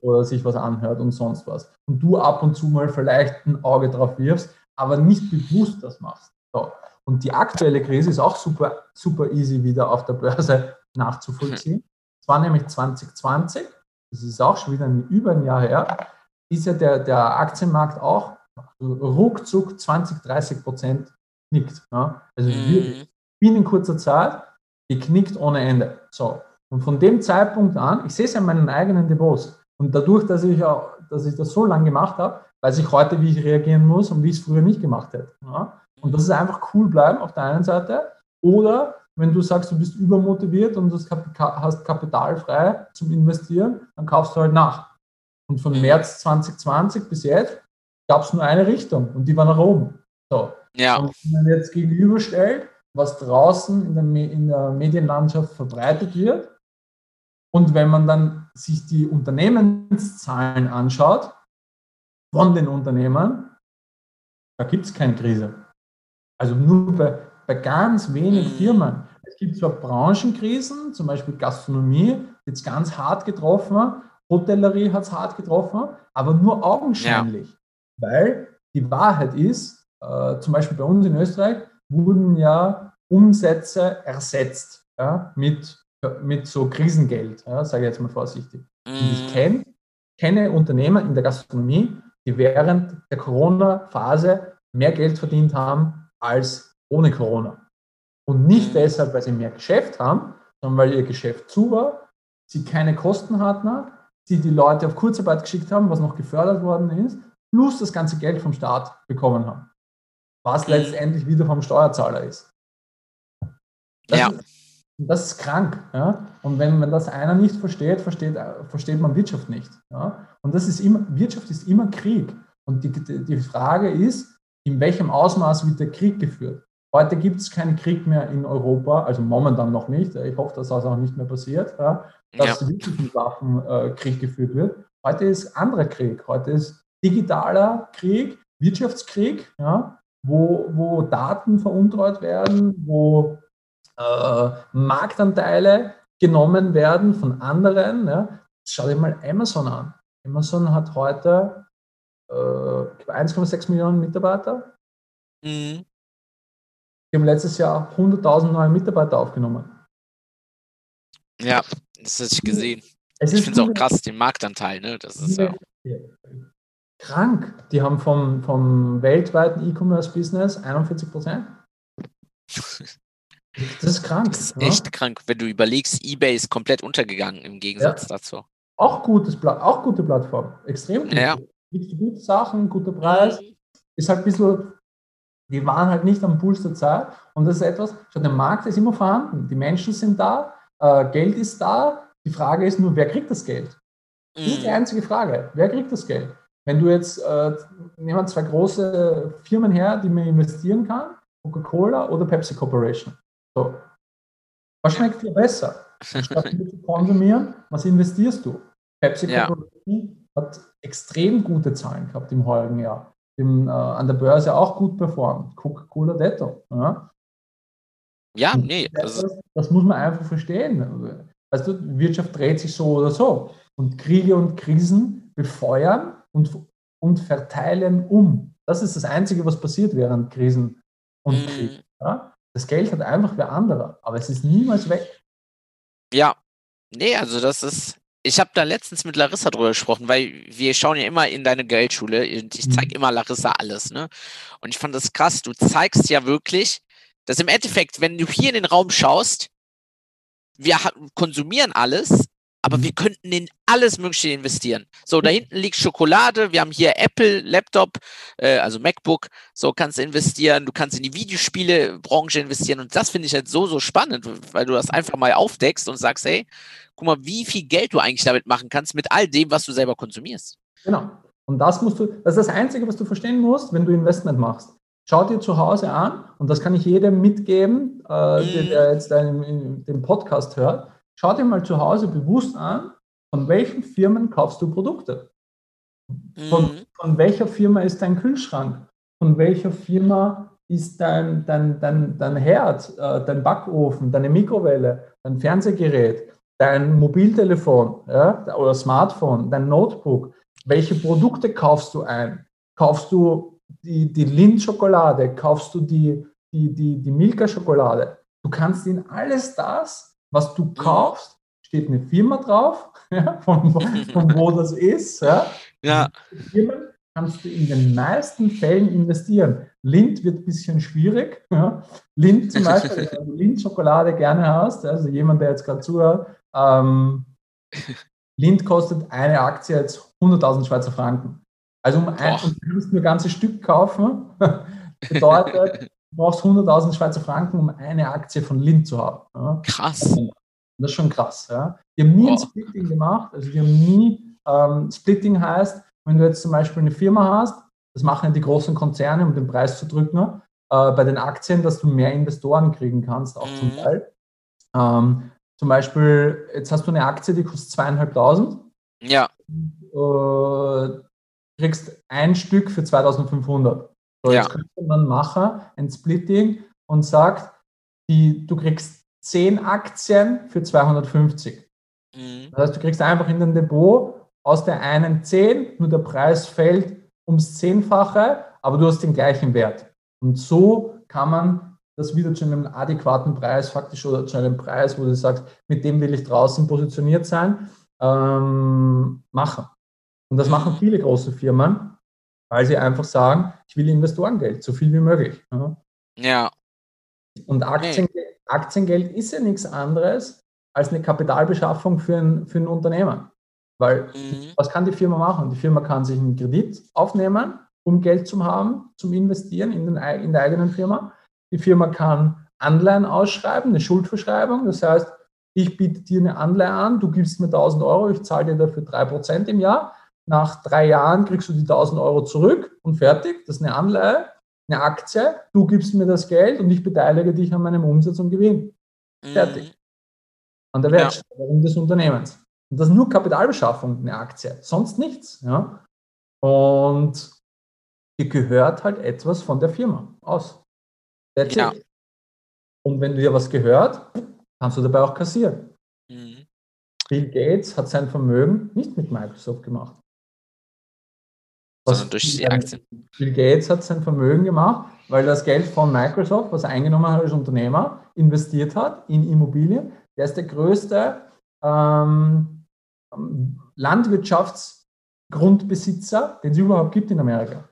Oder sich was anhört und sonst was. Und du ab und zu mal vielleicht ein Auge drauf wirfst, aber nicht bewusst das machst. So. Und die aktuelle Krise ist auch super, super easy wieder auf der Börse nachzuvollziehen. Es war nämlich 2020, das ist auch schon wieder ein, über ein Jahr her, ist ja der, der Aktienmarkt auch ruckzuck 20, 30 Prozent knickt. Ja? Also mhm. wirklich binnen kurzer Zeit geknickt ohne Ende. So. Und von dem Zeitpunkt an, ich sehe es ja in meinen eigenen Depots. Und dadurch, dass ich, auch, dass ich das so lange gemacht habe, weiß ich heute, wie ich reagieren muss und wie ich es früher nicht gemacht hätte. Ja? Und das ist einfach cool bleiben auf der einen Seite. Oder wenn du sagst, du bist übermotiviert und hast Kapital frei zum Investieren, dann kaufst du halt nach. Und von März 2020 bis jetzt gab es nur eine Richtung und die war nach oben. So. Ja. Und wenn man jetzt gegenüberstellt, was draußen in der, in der Medienlandschaft verbreitet wird. Und wenn man dann sich die Unternehmenszahlen anschaut von den Unternehmen, da gibt es keine Krise. Also nur bei, bei ganz wenigen mhm. Firmen. Es gibt zwar Branchenkrisen, zum Beispiel Gastronomie, jetzt ganz hart getroffen, Hotellerie hat es hart getroffen, aber nur augenscheinlich. Ja. Weil die Wahrheit ist, äh, zum Beispiel bei uns in Österreich, wurden ja Umsätze ersetzt ja, mit, mit so Krisengeld, ja, sage ich jetzt mal vorsichtig. Mhm. Und ich mhm. kenn, kenne Unternehmer in der Gastronomie, die während der Corona-Phase mehr Geld verdient haben als ohne Corona. Und nicht mhm. deshalb, weil sie mehr Geschäft haben, sondern weil ihr Geschäft zu war, sie keine Kosten hatten, sie die Leute auf Kurzarbeit geschickt haben, was noch gefördert worden ist, plus das ganze Geld vom Staat bekommen haben was mhm. letztendlich wieder vom Steuerzahler ist. Das, ja. ist, das ist krank. Ja? Und wenn man das einer nicht versteht, versteht, versteht man Wirtschaft nicht. Ja? Und das ist immer, Wirtschaft ist immer Krieg. Und die, die Frage ist, in welchem Ausmaß wird der Krieg geführt? Heute gibt es keinen Krieg mehr in Europa, also momentan noch nicht. Ich hoffe, dass das auch nicht mehr passiert, ja, dass ja. wirklich mit Waffen äh, Krieg geführt wird. Heute ist anderer Krieg. Heute ist digitaler Krieg, Wirtschaftskrieg, ja, wo, wo Daten veruntreut werden, wo äh, Marktanteile genommen werden von anderen. Ja. Schau dir mal Amazon an. Amazon hat heute äh, 1,6 Millionen Mitarbeiter. Mhm. Die haben letztes Jahr 100.000 neue Mitarbeiter aufgenommen. Ja, das hätte ich gesehen. Es ich finde es auch krass, den Marktanteil, ne? Das ist ja. Krank. Die haben vom, vom weltweiten E-Commerce-Business 41 Prozent. [laughs] Das ist krank. Das ist ja? echt krank, wenn du überlegst, eBay ist komplett untergegangen im Gegensatz ja. dazu. Auch, gutes, auch gute Plattform. Extrem gut. Ja. Gute Sachen, guter Preis. Ist halt ein bisschen, die waren halt nicht am Puls der Zeit. Und das ist etwas, schon der Markt ist immer vorhanden. Die Menschen sind da, äh, Geld ist da. Die Frage ist nur, wer kriegt das Geld? Das ist die mhm. einzige Frage. Wer kriegt das Geld? Wenn du jetzt, äh, nehmen wir zwei große Firmen her, die man investieren kann, Coca-Cola oder Pepsi Corporation. So. Was schmeckt dir besser? Statt [laughs] zu konsumieren, was investierst du? Pepsi Corporation ja. hat extrem gute Zahlen gehabt im heurigen Jahr. Im, äh, an der Börse auch gut performt. Coca-Cola Detto. Ja, ja nee. Das, also das, muss man einfach verstehen. Weißt du, Wirtschaft dreht sich so oder so. Und Kriege und Krisen befeuern und, und verteilen um. Das ist das Einzige, was passiert während Krisen und mhm. Krieg. Ja? Das Geld hat einfach wer anderer, aber es ist niemals weg. Ja, nee, also das ist, ich habe da letztens mit Larissa drüber gesprochen, weil wir schauen ja immer in deine Geldschule und ich zeige mhm. immer Larissa alles, ne? Und ich fand das krass, du zeigst ja wirklich, dass im Endeffekt, wenn du hier in den Raum schaust, wir konsumieren alles, aber wir könnten in alles Mögliche investieren. So, da hinten liegt Schokolade, wir haben hier Apple, Laptop, äh, also MacBook, so kannst du investieren, du kannst in die Videospielebranche investieren und das finde ich halt so, so spannend, weil du das einfach mal aufdeckst und sagst, hey, guck mal, wie viel Geld du eigentlich damit machen kannst mit all dem, was du selber konsumierst. Genau. Und das musst du, das ist das Einzige, was du verstehen musst, wenn du Investment machst. Schau dir zu Hause an, und das kann ich jedem mitgeben, äh, mhm. der jetzt den Podcast hört Schau dir mal zu Hause bewusst an, von welchen Firmen kaufst du Produkte? Von, mhm. von welcher Firma ist dein Kühlschrank? Von welcher Firma ist dein, dein, dein, dein Herd, äh, dein Backofen, deine Mikrowelle, dein Fernsehgerät, dein Mobiltelefon ja, oder Smartphone, dein Notebook? Welche Produkte kaufst du ein? Kaufst du die, die Lindt-Schokolade? Kaufst du die, die, die, die Milka-Schokolade? Du kannst in alles das was du kaufst, steht eine Firma drauf, [laughs] ja, von, von, wo [laughs] das ist. Ja. ja. Firmen kannst du in den meisten Fällen investieren. Lind wird ein bisschen schwierig. Ja. Lind zum Beispiel, wenn du [laughs] Lind-Schokolade gerne hast, also jemand, der jetzt gerade zuhört, ähm, Lind kostet eine Aktie jetzt 100.000 Schweizer Franken. Also um ein, du kannst nur ein ganzes Stück kaufen, bedeutet, du brauchst 100.000 Schweizer Franken, um eine Aktie von Lind zu haben. Ja. Krass. Das ist schon krass. Ja. Wir haben nie oh. ein Splitting gemacht. Also wir haben nie, ähm, Splitting heißt, wenn du jetzt zum Beispiel eine Firma hast, das machen ja die großen Konzerne, um den Preis zu drücken, äh, bei den Aktien, dass du mehr Investoren kriegen kannst, auch mhm. zum Teil. Ähm, zum Beispiel, jetzt hast du eine Aktie, die kostet zweieinhalbtausend. Ja. Äh, kriegst ein Stück für 2500. So, jetzt ja. könnte man machen ein Splitting und sagt, die, du kriegst 10 Aktien für 250. Mhm. Das heißt, du kriegst einfach in dein Depot aus der einen 10, nur der Preis fällt ums Zehnfache, aber du hast den gleichen Wert. Und so kann man das wieder zu einem adäquaten Preis faktisch oder zu einem Preis, wo du sagst, mit dem will ich draußen positioniert sein, ähm, machen. Und das machen viele große Firmen weil sie einfach sagen, ich will Investorengeld, so viel wie möglich. Ja. Und Aktiengeld, nee. Aktiengeld ist ja nichts anderes als eine Kapitalbeschaffung für ein, für ein Unternehmen. Weil mhm. was kann die Firma machen? Die Firma kann sich einen Kredit aufnehmen, um Geld zu haben, zum Investieren in, den, in der eigenen Firma. Die Firma kann Anleihen ausschreiben, eine Schuldverschreibung. Das heißt, ich biete dir eine Anleihe an, du gibst mir 1000 Euro, ich zahle dir dafür 3% im Jahr nach drei Jahren kriegst du die 1000 Euro zurück und fertig. Das ist eine Anleihe, eine Aktie. Du gibst mir das Geld und ich beteilige dich an meinem Umsatz und Gewinn. Mhm. Fertig. An der Wertsteigerung ja. des Unternehmens. Und das ist nur Kapitalbeschaffung, eine Aktie, sonst nichts. Ja? Und dir gehört halt etwas von der Firma aus. That's ja. It. Und wenn dir was gehört, kannst du dabei auch kassieren. Mhm. Bill Gates hat sein Vermögen nicht mit Microsoft gemacht sondern durch die Aktien. Bill Gates hat sein Vermögen gemacht, weil das Geld von Microsoft, was er eingenommen hat als Unternehmer, investiert hat in Immobilien. Der ist der größte ähm, Landwirtschaftsgrundbesitzer, den es überhaupt gibt in Amerika.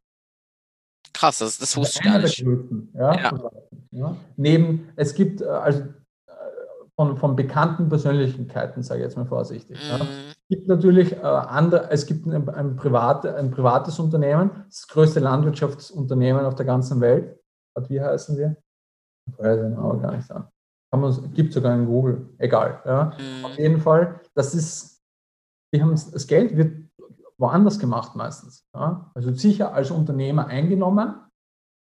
Krass, das, das wusste ich gar nicht. Größten, ja, ja. ja. Neben, es gibt äh, also von, von bekannten Persönlichkeiten, sage ich jetzt mal vorsichtig. Mhm. Ja. Es gibt natürlich äh, andere, es gibt ein, ein, private, ein privates Unternehmen, das größte Landwirtschaftsunternehmen auf der ganzen Welt. Wie heißen wir? Ich weiß es aber gar nicht sagen. Gibt sogar in Google, egal. Ja. Mhm. Auf jeden Fall, das ist, die haben das Geld wird woanders gemacht meistens. Ja. Also sicher als Unternehmer eingenommen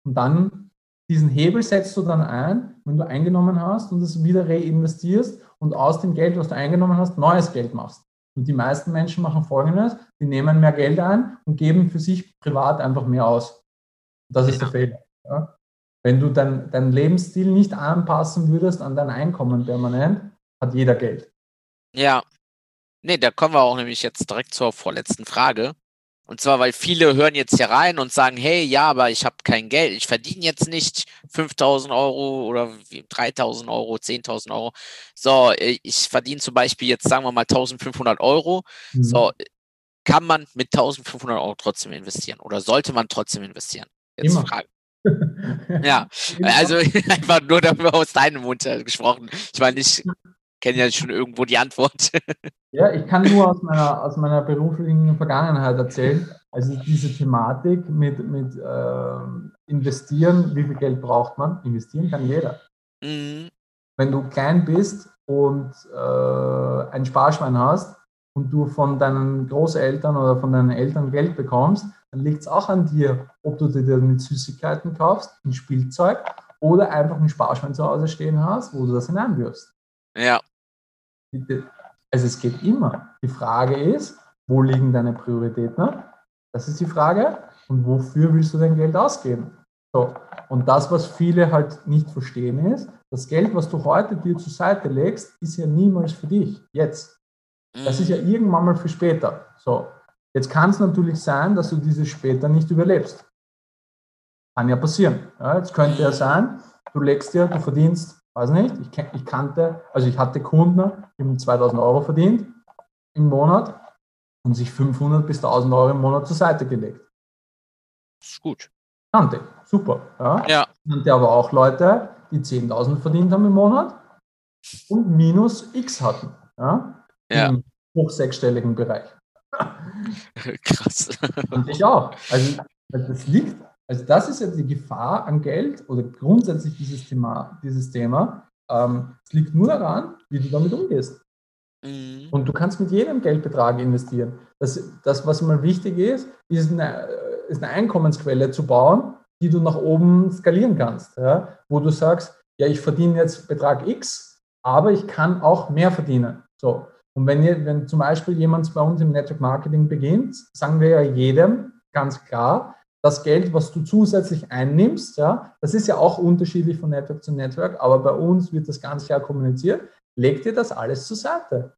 und dann diesen Hebel setzt du dann ein, wenn du eingenommen hast und es wieder reinvestierst und aus dem Geld, was du eingenommen hast, neues Geld machst. Und die meisten Menschen machen Folgendes, die nehmen mehr Geld ein und geben für sich privat einfach mehr aus. Das ist der Fehler. Ja? Wenn du dein, deinen Lebensstil nicht anpassen würdest an dein Einkommen permanent, hat jeder Geld. Ja. Nee, da kommen wir auch nämlich jetzt direkt zur vorletzten Frage. Und zwar, weil viele hören jetzt hier rein und sagen, hey, ja, aber ich habe kein Geld. Ich verdiene jetzt nicht 5000 Euro oder 3000 Euro, 10.000 Euro. So, äh, ich verdiene zum Beispiel jetzt, sagen wir mal, 1500 Euro. Mhm. So, kann man mit 1500 Euro trotzdem investieren oder sollte man trotzdem investieren? Jetzt Immer. Frage. [laughs] ja, also [laughs] einfach nur dafür aus deinem Mund äh, gesprochen. Ich meine, ich kenne ja schon irgendwo die Antwort. ja, ich kann nur aus meiner, aus meiner beruflichen Vergangenheit erzählen. Also diese Thematik mit, mit äh, investieren, wie viel Geld braucht man? Investieren kann jeder. Mhm. Wenn du klein bist und äh, ein Sparschwein hast und du von deinen Großeltern oder von deinen Eltern Geld bekommst, dann liegt es auch an dir, ob du dir mit Süßigkeiten kaufst, ein Spielzeug oder einfach ein Sparschwein zu Hause stehen hast, wo du das hineinwirfst. Ja. Also es geht immer. Die Frage ist, wo liegen deine Prioritäten? Das ist die Frage. Und wofür willst du dein Geld ausgeben? So. Und das, was viele halt nicht verstehen, ist, das Geld, was du heute dir zur Seite legst, ist ja niemals für dich. Jetzt. Das ist ja mhm. irgendwann mal für später. So. Jetzt kann es natürlich sein, dass du dieses später nicht überlebst. Kann ja passieren. Ja, jetzt könnte ja sein, du legst dir, du verdienst weiß nicht, ich, ich kannte, also ich hatte Kunden, die haben 2000 Euro verdient im Monat und sich 500 bis 1000 Euro im Monat zur Seite gelegt. Das ist gut. Kannte, super. Ja. ja. Kannte aber auch Leute, die 10.000 verdient haben im Monat und minus X hatten. Ja. ja. Im hoch sechsstelligen Bereich. [laughs] Krass. Und ich auch. Also das liegt also das ist ja die Gefahr an Geld oder grundsätzlich dieses Thema. Dieses Thema. Ähm, es liegt nur daran, wie du damit umgehst. Mhm. Und du kannst mit jedem Geldbetrag investieren. Das, das was mal wichtig ist, ist eine, ist eine Einkommensquelle zu bauen, die du nach oben skalieren kannst. Ja? Wo du sagst, ja, ich verdiene jetzt Betrag X, aber ich kann auch mehr verdienen. So. Und wenn, ihr, wenn zum Beispiel jemand bei uns im Network Marketing beginnt, sagen wir ja jedem ganz klar, das Geld, was du zusätzlich einnimmst, ja, das ist ja auch unterschiedlich von Network zu Network, aber bei uns wird das ganz klar kommuniziert, leg dir das alles zur Seite.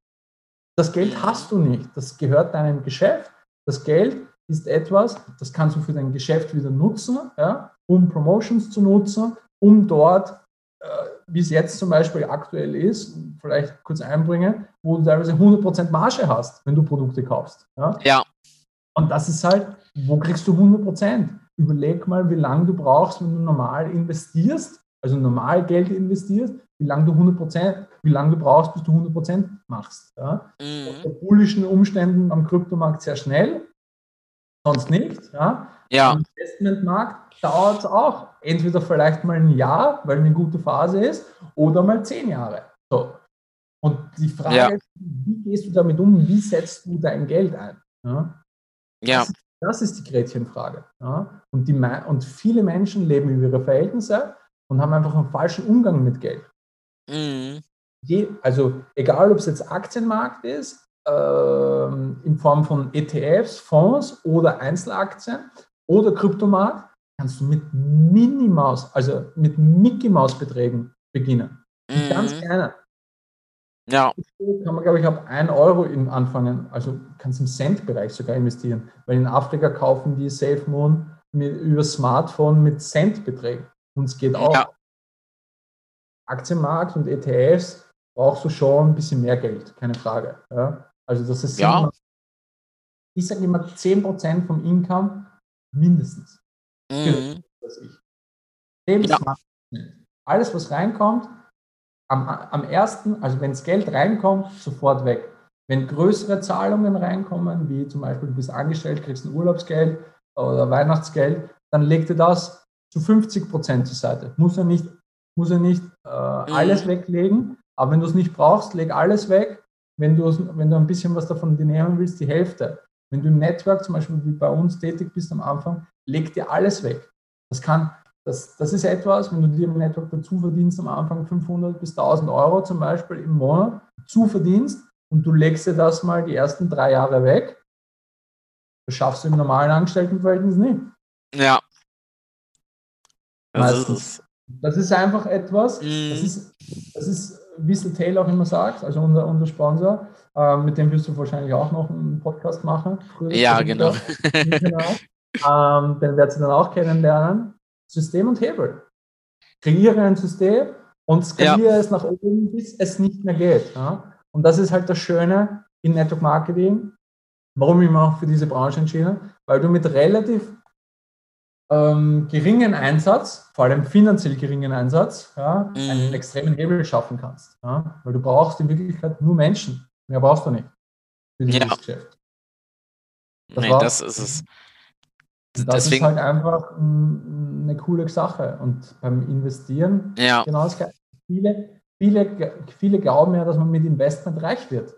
Das Geld hast du nicht, das gehört deinem Geschäft. Das Geld ist etwas, das kannst du für dein Geschäft wieder nutzen, ja, um Promotions zu nutzen, um dort, äh, wie es jetzt zum Beispiel aktuell ist, vielleicht kurz einbringen, wo du teilweise 100% Marge hast, wenn du Produkte kaufst. Ja. ja. Und das ist halt, wo kriegst du 100 Prozent? Überleg mal, wie lange du brauchst, wenn du normal investierst, also normal Geld investierst, wie lange du 100 Prozent, wie lange du brauchst, bis du 100 Prozent machst. Ja? Mhm. Unter bullischen Umständen am Kryptomarkt sehr schnell, sonst nicht. Ja? ja. Am Investmentmarkt dauert es auch entweder vielleicht mal ein Jahr, weil eine gute Phase ist, oder mal zehn Jahre. So. Und die Frage ja. ist, wie gehst du damit um? Wie setzt du dein Geld ein? Ja? Ja. Das, das ist die Gretchenfrage. Ja? Und, die, und viele Menschen leben über ihre Verhältnisse und haben einfach einen falschen Umgang mit Geld. Mhm. Je, also egal, ob es jetzt Aktienmarkt ist, äh, in Form von ETFs, Fonds oder Einzelaktien oder Kryptomarkt, kannst du mit Minimaus, also mit Mickey Maus Beträgen beginnen. Mhm. Ganz kleine. Ja. Kann man, glaube ich, ab 1 Euro in anfangen. Also kannst im Cent-Bereich sogar investieren. Weil in Afrika kaufen die Safe Moon mit, über Smartphone mit Centbeträgen. Und es geht auch. Ja. Aktienmarkt und ETFs brauchst du schon ein bisschen mehr Geld, keine Frage. Ja? Also das ist ja. immer, ich sage immer 10% vom Income mindestens. Mhm. Ja. Alles, was reinkommt, am, am ersten, also wenn das Geld reinkommt, sofort weg. Wenn größere Zahlungen reinkommen, wie zum Beispiel du bist angestellt, kriegst ein Urlaubsgeld oder Weihnachtsgeld, dann leg dir das zu 50 Prozent zur Seite. Muss er nicht, muss er nicht äh, mhm. alles weglegen, aber wenn du es nicht brauchst, leg alles weg. Wenn du, wenn du ein bisschen was davon dir nehmen willst, die Hälfte. Wenn du im Network zum Beispiel wie bei uns tätig bist am Anfang, leg dir alles weg. Das kann, das, das ist etwas, wenn du dir im Network dazu verdienst am Anfang 500 bis 1000 Euro zum Beispiel im Monat, zu verdienst und du legst dir das mal die ersten drei Jahre weg, das schaffst du im normalen Angestelltenverhältnis nicht. Ja. Das ist, das ist einfach etwas, mhm. das ist, das ist, wie es Taylor auch immer sagt, also unser, unser Sponsor, äh, mit dem wirst du wahrscheinlich auch noch einen Podcast machen. Ja, genau. [laughs] genau. ähm, den werdet ihr dann auch kennenlernen. System und Hebel. Kreiere ein System und skaliere ja. es nach oben, bis es nicht mehr geht. Ja? Und das ist halt das Schöne in Network Marketing, warum ich mich auch für diese Branche entschieden habe, weil du mit relativ ähm, geringen Einsatz, vor allem finanziell geringen Einsatz, ja, mhm. einen extremen Hebel schaffen kannst. Ja? Weil du brauchst in Wirklichkeit nur Menschen. Mehr brauchst du nicht für dieses ja. Geschäft. Das, nee, das ist es. Das Deswegen, ist halt einfach eine coole Sache. Und beim Investieren ja. genau das Gleiche. Viele, viele, viele glauben ja, dass man mit Investment reich wird.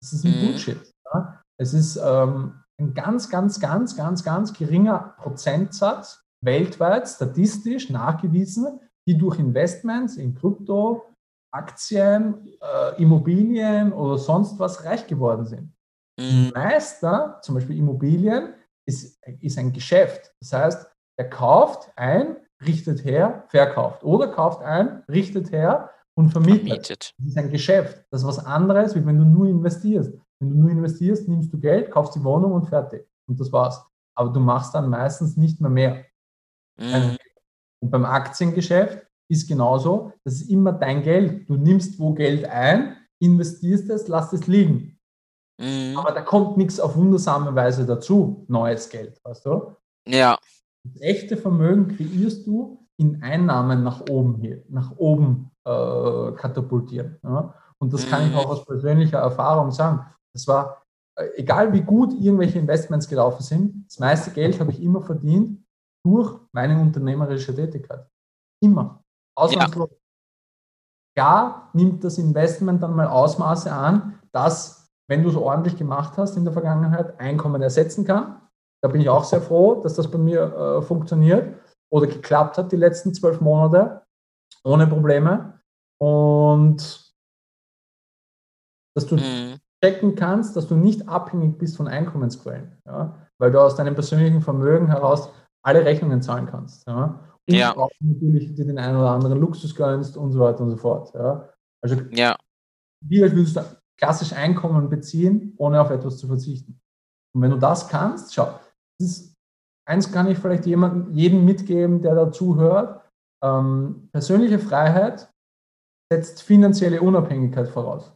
Das ist ein mhm. Bullshit. Ja? Es ist ähm, ein ganz, ganz, ganz, ganz, ganz geringer Prozentsatz weltweit statistisch nachgewiesen, die durch Investments in Krypto, Aktien, äh, Immobilien oder sonst was reich geworden sind. Mhm. Die meisten, zum Beispiel Immobilien, ist, ist ein Geschäft. Das heißt, er kauft ein, richtet her, verkauft. Oder kauft ein, richtet her und vermietet. vermietet. Das ist ein Geschäft. Das ist was anderes, wie wenn du nur investierst. Wenn du nur investierst, nimmst du Geld, kaufst die Wohnung und fertig. Und das war's. Aber du machst dann meistens nicht mehr mehr. Mhm. Und beim Aktiengeschäft ist genauso, das ist immer dein Geld. Du nimmst wo Geld ein, investierst es, lass es liegen. Mhm. Aber da kommt nichts auf wundersame Weise dazu, neues Geld, weißt du? Ja. Das echte Vermögen kreierst du in Einnahmen nach oben hier, nach oben äh, katapultieren. Ja? Und das kann ich mhm. auch aus persönlicher Erfahrung sagen. Das war, äh, egal wie gut irgendwelche Investments gelaufen sind, das meiste Geld habe ich immer verdient durch meine unternehmerische Tätigkeit. Immer. Ausnahmslos. Ja. Klar nimmt das Investment dann mal Ausmaße an, dass, wenn du es ordentlich gemacht hast in der Vergangenheit, Einkommen ersetzen kann. Da bin ich auch sehr froh, dass das bei mir äh, funktioniert oder geklappt hat die letzten zwölf Monate ohne Probleme. Und dass du mhm. checken kannst, dass du nicht abhängig bist von Einkommensquellen, ja? weil du aus deinem persönlichen Vermögen heraus alle Rechnungen zahlen kannst. Ja? Und ja. auch natürlich dir den einen oder anderen Luxus gönnst und so weiter und so fort. Ja? Also ja. wie als würdest du klassisch Einkommen beziehen, ohne auf etwas zu verzichten. Und wenn du das kannst, schau, das ist, eins kann ich vielleicht jemanden, jedem mitgeben, der dazu hört. Ähm, persönliche Freiheit setzt finanzielle Unabhängigkeit voraus.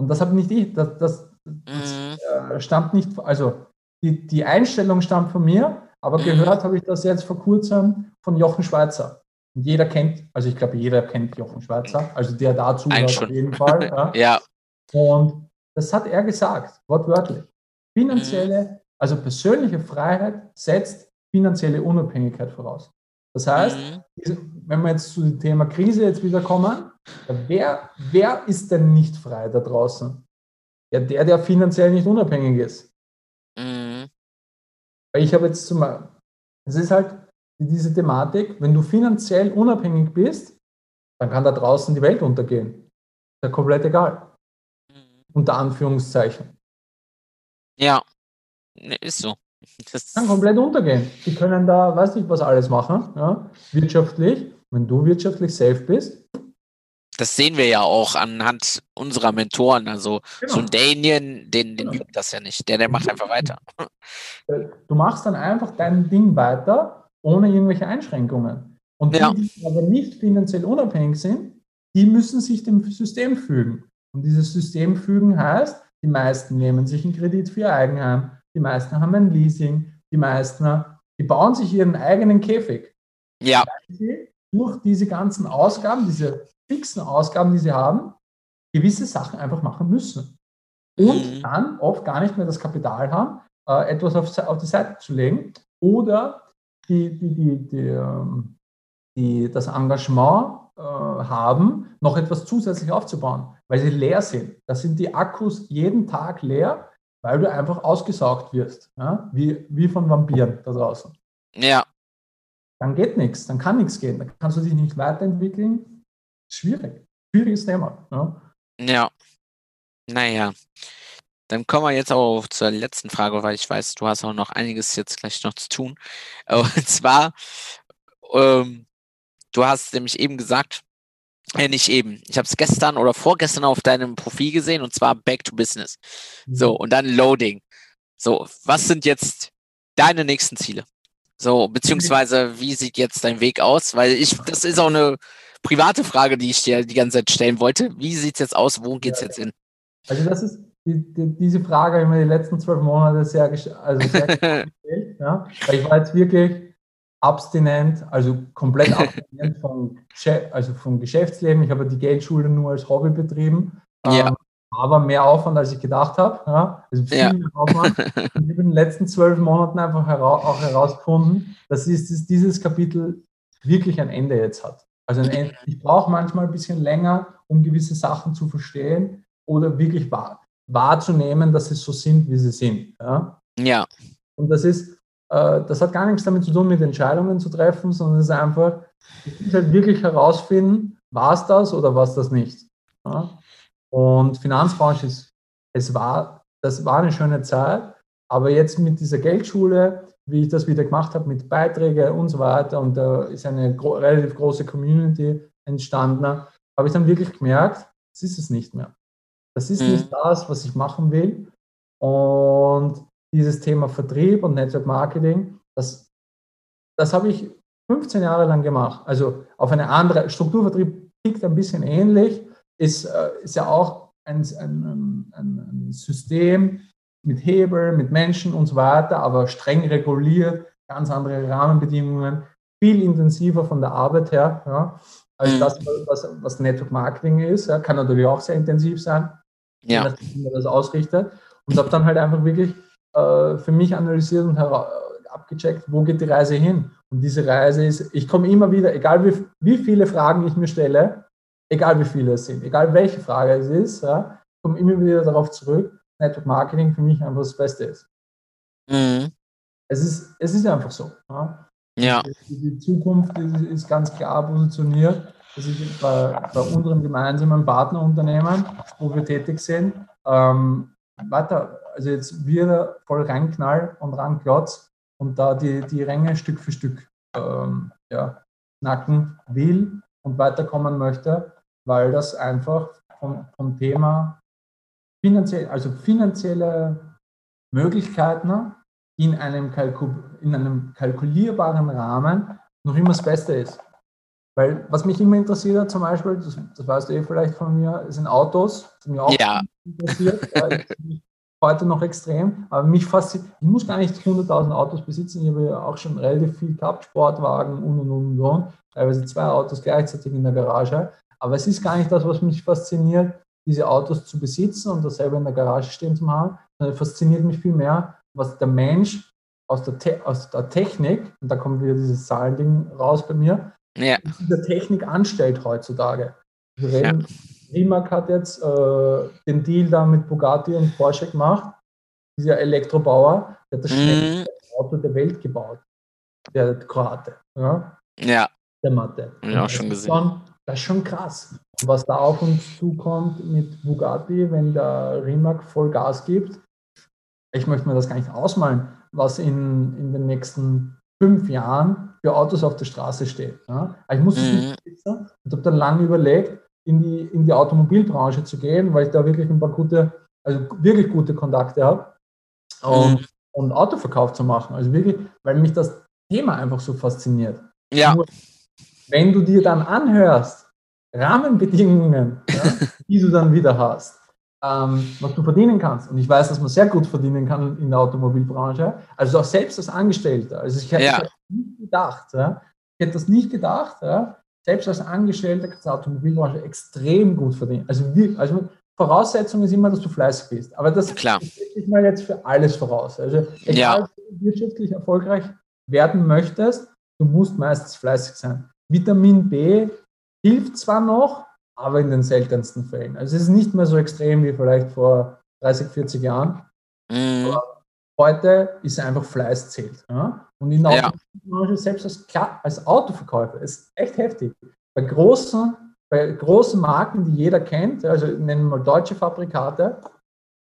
Und das habe nicht ich, das, das, das mhm. äh, stammt nicht, also die, die Einstellung stammt von mir, aber mhm. gehört habe ich das jetzt vor kurzem von Jochen Schweizer. Und jeder kennt, also ich glaube, jeder kennt Jochen Schweizer, also der dazu auf jeden Fall. [laughs] Ja. ja. Und das hat er gesagt, wortwörtlich. Finanzielle, mhm. also persönliche Freiheit setzt finanzielle Unabhängigkeit voraus. Das heißt, mhm. wenn wir jetzt zu dem Thema Krise jetzt wieder kommen, wer, wer ist denn nicht frei da draußen? Ja, der, der finanziell nicht unabhängig ist. Mhm. Weil ich habe jetzt zum Beispiel, es ist halt diese Thematik, wenn du finanziell unabhängig bist, dann kann da draußen die Welt untergehen. Ist ja komplett egal. Unter Anführungszeichen. Ja, ist so. [laughs] Das kann komplett untergehen. Die können da, weiß nicht, was alles machen, ja, wirtschaftlich. Wenn du wirtschaftlich safe bist, das sehen wir ja auch anhand unserer Mentoren. Also genau. so ein Damien, den, den genau. das ja nicht. Der, der macht einfach weiter. [laughs] Du machst dann einfach dein Ding weiter, ohne irgendwelche Einschränkungen. Und die, ja. die aber nicht finanziell unabhängig sind, die müssen sich dem System fügen. Und dieses System fügen heißt, die meisten nehmen sich einen Kredit für ihr Eigenheim, die meisten haben ein Leasing, die meisten, die bauen sich ihren eigenen Käfig. Ja. Durch diese ganzen Ausgaben, diese fixen Ausgaben, die sie haben, gewisse Sachen einfach machen müssen. Und mhm. dann oft gar nicht mehr das Kapital haben, äh, etwas auf, auf, die Seite zu legen oder die, die, die, die, ähm, die das Engagement äh, haben, noch etwas zusätzlich aufzubauen, weil sie leer sind. Da sind die Akkus jeden Tag leer, weil du einfach ausgesaugt wirst, ja? wie, wie von Vampiren da draußen. Ja. Dann geht nichts, dann kann nichts gehen, dann kannst du dich nicht weiterentwickeln, schwierig. Schwieriges Thema. Ja. ja. Naja. Dann kommen wir jetzt auch zur letzten Frage, weil ich weiß, du hast auch noch einiges jetzt gleich noch zu tun. [laughs] Und zwar, ähm, du hast nämlich eben gesagt, äh, nicht eben, ich habe es gestern oder vorgestern auf deinem Profil gesehen und zwar Back to Business. So, mhm. und dann Loading. So, was sind jetzt deine nächsten Ziele? So, beziehungsweise, wie sieht jetzt dein Weg aus? Weil ich, das ist auch eine private Frage, die ich dir die ganze Zeit stellen wollte. Wie sieht es jetzt aus? Wo geht es ja. jetzt hin? Also das ist, die, die, diese Frage habe ich mir die letzten zwölf Monate sehr, also sehr [laughs] gestellt. Ja? Weil ich war jetzt wirklich abstinent, also komplett [laughs] abstinent vom, also vom Geschäftsleben. Ich habe die Geldschule nur als Hobby betrieben. Ja. Ähm, aber mehr Aufwand, als ich gedacht habe. Ja? Also viel ja. mehr Aufwand. [laughs] Ich habe in den letzten zwölf Monaten einfach hera auch herausgefunden, dass dieses Kapitel wirklich ein Ende jetzt hat. Also ich brauche manchmal ein bisschen länger, um gewisse Sachen zu verstehen oder wirklich wahr, wahrzunehmen, dass sie so sind, wie sie sind. Ja. ja. Und das ist, das hat gar nichts damit zu tun, mit Entscheidungen zu treffen, sondern es ist einfach, ich muss halt wirklich herausfinden, war es das oder war es das nicht. Ja. Und Finanzbranche ist, es war, das war eine schöne Zeit, aber jetzt mit dieser Geldschule wie ich das wieder gemacht habe mit Beiträgen und so weiter. Und da ist eine gro relativ große Community entstanden. Habe ich dann wirklich gemerkt, das ist es nicht mehr. Das ist mhm. nicht das, was ich machen will. Und dieses Thema Vertrieb und Network Marketing, das, das habe ich 15 Jahre lang gemacht. Also auf eine andere, Strukturvertrieb tickt ein bisschen ähnlich, ist, äh, ist ja auch ein, ein, ein, ein System, mit Hebel, mit Menschen und so weiter, aber streng reguliert, ganz andere Rahmenbedingungen, viel intensiver von der Arbeit her, ja, als mhm. das, was, was Network Marketing ist. Ja, kann natürlich auch sehr intensiv sein, ja. wie man das ausrichtet. Und habe dann halt einfach wirklich äh, für mich analysiert und abgecheckt, wo geht die Reise hin. Und diese Reise ist, ich komme immer wieder, egal wie, wie viele Fragen ich mir stelle, egal wie viele es sind, egal welche Frage es ist, ja, komme immer wieder darauf zurück, Network Marketing für mich einfach das Beste ist. Mhm. Es, ist es ist einfach so. Ja. ja. Die, Zukunft ist, ist, ganz klar positioniert. Das ist bei, bei unserem gemeinsamen Partnerunternehmen, wo wir tätig sind, ähm, weiter, also jetzt wieder voll reinknall und ranklotz und da die, die Ränge Stück für Stück ähm, ja, knacken will und weiterkommen möchte, weil das einfach vom, vom Thema finanziell, also finanzielle Möglichkeiten in einem, Kalku in einem kalkulierbaren Rahmen noch immer das Beste ist. Weil was mich immer interessiert hat, zum Beispiel, das, das weißt du eh vielleicht von mir, sind Autos, das mich auch ja. interessiert. [laughs] heute noch extrem, aber mich fasziniert, ich muss gar nicht 100.000 Autos besitzen, ich habe ja auch schon relativ viel gehabt, Sportwagen und und und und, teilweise zwei Autos gleichzeitig in der Garage, aber es ist gar nicht das, was mich fasziniert, diese Autos zu besitzen und das selber in der Garage stehen zu haben, sondern fasziniert mich viel mehr, was der Mensch aus der, Te aus der Technik, und da kommt wieder dieses Zahlending raus bei mir, ja. dieser Technik anstellt heutzutage. Wir reden, ja. Rimac hat jetzt äh, den Deal da mit Bugatti und Porsche gemacht, dieser Elektrobauer, der hat das mhm. schnellste Auto der Welt gebaut, der Kroate. Ja? ja. Der Mathe. Ja, auch schon gesehen. Schon, das ist schon krass. Was da auf uns zukommt mit Bugatti, wenn der Rimac voll Gas gibt, ich möchte mir das gar nicht ausmalen, was in, in den nächsten fünf Jahren für Autos auf der Straße steht. Ja? Ich muss es mhm. nicht wissen und habe dann lange überlegt, in die, in die Automobilbranche zu gehen, weil ich da wirklich ein paar gute, also wirklich gute Kontakte habe und, mhm. und Autoverkauf zu machen. Also wirklich, weil mich das Thema einfach so fasziniert. Ja. Nur, wenn du dir dann anhörst, Rahmenbedingungen, ja, [laughs] die du dann wieder hast, ähm, was du verdienen kannst. Und ich weiß, dass man sehr gut verdienen kann in der Automobilbranche, also auch selbst als Angestellter. Also ich hätte ja. das nicht gedacht. Ja. Ich hätte das nicht gedacht. Ja. Selbst als Angestellter kannst du in der Automobilbranche extrem gut verdienen. Also, also Voraussetzung ist immer, dass du fleißig bist. Aber das Klar. ich mal jetzt für alles voraus. Also egal, ja. du wirtschaftlich erfolgreich werden möchtest, du musst meistens fleißig sein. Vitamin B hilft zwar noch, aber in den seltensten Fällen. Also es ist nicht mehr so extrem wie vielleicht vor 30, 40 Jahren. Mhm. Heute ist einfach Fleiß zählt. Ja? Und in der ja. Autobranche, selbst als, als Autoverkäufer, ist echt heftig. Bei großen, bei großen Marken, die jeder kennt, also nennen wir mal deutsche Fabrikate,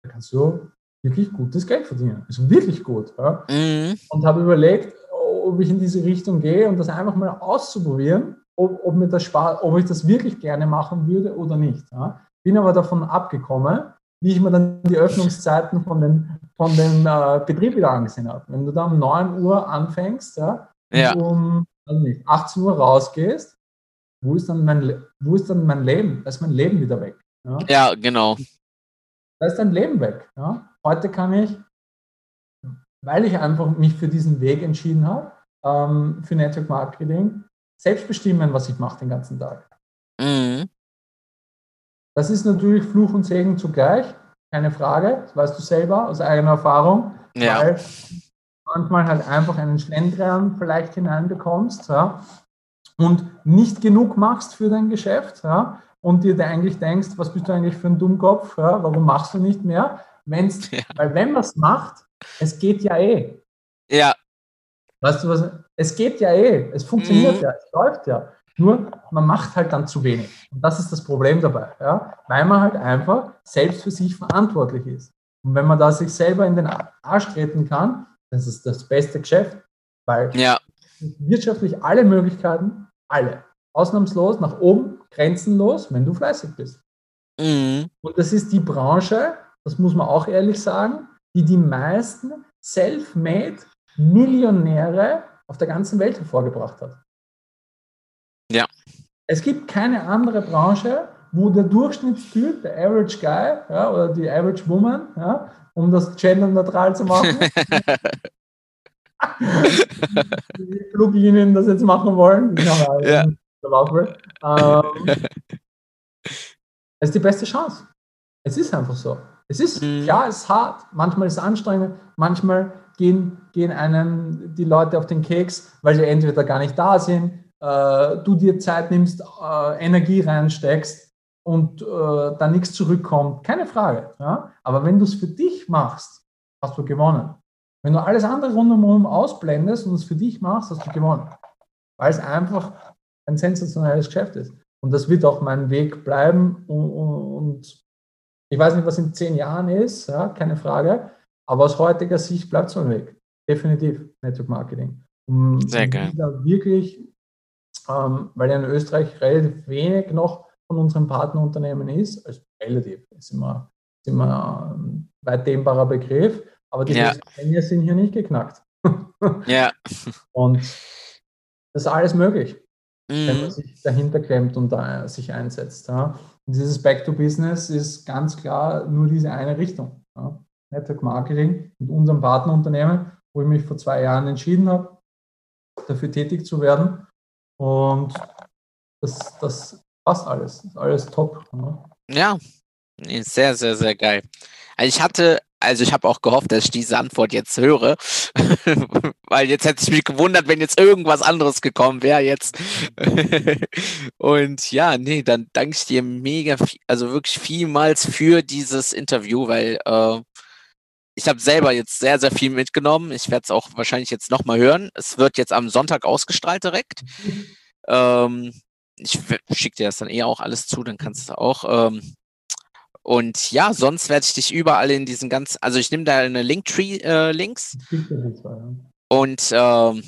da kannst du wirklich gutes Geld verdienen. Also wirklich gut. Ja? Mhm. Und habe überlegt, ob ich in diese Richtung gehe und das einfach mal auszuprobieren ob, ob, mir das Spaß, ob ich das wirklich gerne machen würde oder nicht. Ja. Bin aber davon abgekommen, wie ich mir dann die Öffnungszeiten von den, von dem äh, Betrieb wieder angesehen habe. Wenn du da um 9 Uhr anfängst ja, ja. um also nicht, 18 Uhr rausgehst, wo ist, dann mein, wo ist dann mein Leben? Da ist mein Leben wieder weg. Ja, ja genau. Da ist dein Leben weg. Ja. Heute kann ich, weil ich einfach mich für diesen Weg entschieden habe, ähm, für Network Marketing, selbst bestimmen, was ich mache den ganzen Tag. Mhm. Das ist natürlich Fluch und Segen zugleich, keine Frage, das weißt du selber aus eigener Erfahrung, ja. weil manchmal halt einfach einen Schlendrian vielleicht hineinbekommst ja, und nicht genug machst für dein Geschäft ja, und dir eigentlich denkst, was bist du eigentlich für ein Dummkopf, ja, warum machst du nicht mehr? Wenn's, ja. Weil wenn man es macht, es geht ja eh. Ja. Weißt du was? Es geht ja eh, es funktioniert mhm. ja, es läuft ja. Nur man macht halt dann zu wenig. Und das ist das Problem dabei, ja? weil man halt einfach selbst für sich verantwortlich ist. Und wenn man da sich selber in den Arsch treten kann, das ist das beste Geschäft, weil ja. wirtschaftlich alle Möglichkeiten, alle, ausnahmslos nach oben, grenzenlos, wenn du fleißig bist. Mhm. Und das ist die Branche, das muss man auch ehrlich sagen, die die meisten self-made Millionäre auf der ganzen Welt hervorgebracht hat. Ja. Es gibt keine andere Branche, wo der Durchschnittstyp, der Average Guy ja, oder die Average Woman, ja, um das genderneutral zu machen, [laughs] die Fluglinien das jetzt machen wollen, [laughs] ja. ähm, ist die beste Chance. Es ist einfach so. Es ist, mhm. klar, es ist hart, manchmal ist es anstrengend, manchmal gehen, gehen einem die Leute auf den Keks, weil sie entweder gar nicht da sind, äh, du dir Zeit nimmst, äh, Energie reinsteckst und äh, dann nichts zurückkommt. Keine Frage. Ja? Aber wenn du es für dich machst, hast du gewonnen. Wenn du alles andere rundherum ausblendest und es für dich machst, hast du gewonnen. Weil es einfach ein sensationelles Geschäft ist. Und das wird auch mein Weg bleiben. Und, und ich weiß nicht, was in zehn Jahren ist, ja, keine Frage. Aber aus heutiger Sicht bleibt es mein Weg. Definitiv Network Marketing. Um, Sehr geil. Wirklich, ähm, weil ja in Österreich relativ wenig noch von unseren Partnerunternehmen ist, also relativ, ist immer, ist immer ein weit dehnbarer Begriff, aber die ja. sind hier nicht geknackt. [laughs] ja. Und das ist alles möglich, mhm. wenn man sich dahinter klemmt und da sich einsetzt. Ja. Und dieses Back to Business ist ganz klar nur diese eine Richtung. Ja. Network Marketing mit unserem Partnerunternehmen, wo ich mich vor zwei Jahren entschieden habe, dafür tätig zu werden. Und das, das passt alles. Ist alles top. Ne? Ja, sehr, sehr, sehr geil. Also ich hatte, also ich habe auch gehofft, dass ich diese Antwort jetzt höre, [laughs] weil jetzt hätte ich mich gewundert, wenn jetzt irgendwas anderes gekommen wäre jetzt. [laughs] Und ja, nee, dann danke ich dir mega, also wirklich vielmals für dieses Interview, weil äh, ich habe selber jetzt sehr, sehr viel mitgenommen. Ich werde es auch wahrscheinlich jetzt nochmal hören. Es wird jetzt am Sonntag ausgestrahlt direkt. Ähm, ich schicke dir das dann eher auch alles zu, dann kannst du auch. Ähm, und ja, sonst werde ich dich überall in diesen ganz, also ich nehme da eine Linktree-Links äh, und ähm,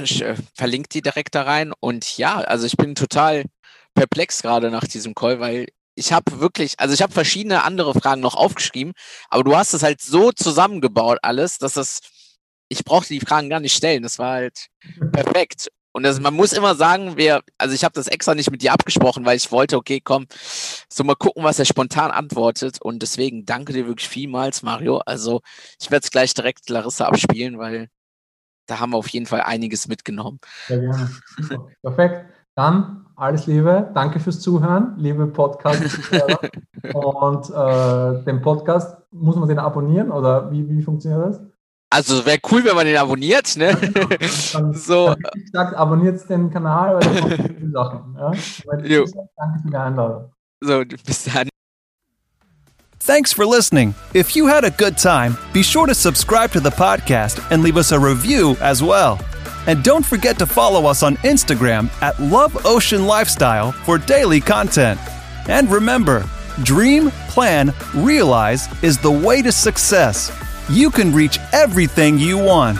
ich äh, verlinke die direkt da rein. Und ja, also ich bin total perplex gerade nach diesem Call, weil ich habe wirklich, also ich habe verschiedene andere Fragen noch aufgeschrieben, aber du hast es halt so zusammengebaut alles, dass das, ich brauchte die Fragen gar nicht stellen. Das war halt perfekt. Und das, man muss immer sagen, wer, also ich habe das extra nicht mit dir abgesprochen, weil ich wollte, okay, komm, so mal gucken, was er spontan antwortet. Und deswegen danke dir wirklich vielmals, Mario. Also ich werde es gleich direkt Larissa abspielen, weil da haben wir auf jeden Fall einiges mitgenommen. Sehr gerne. Perfekt. Dann alles Liebe. Danke fürs Zuhören, liebe podcast [laughs] Und äh, den Podcast, muss man den abonnieren oder wie, wie funktioniert das? Also wäre cool, wenn man den abonniert, ne? Dann, [laughs] so. Ich sag, abonniert den Kanal, weil da kommen viele Sachen. Ja? Danke für die Einladung. So, bis dann. Thanks for listening. If you had a good time, be sure to subscribe to the podcast and leave us a review as well. And don't forget to follow us on Instagram at Love Ocean Lifestyle for daily content. And remember, dream, plan, realize is the way to success you can reach everything you want.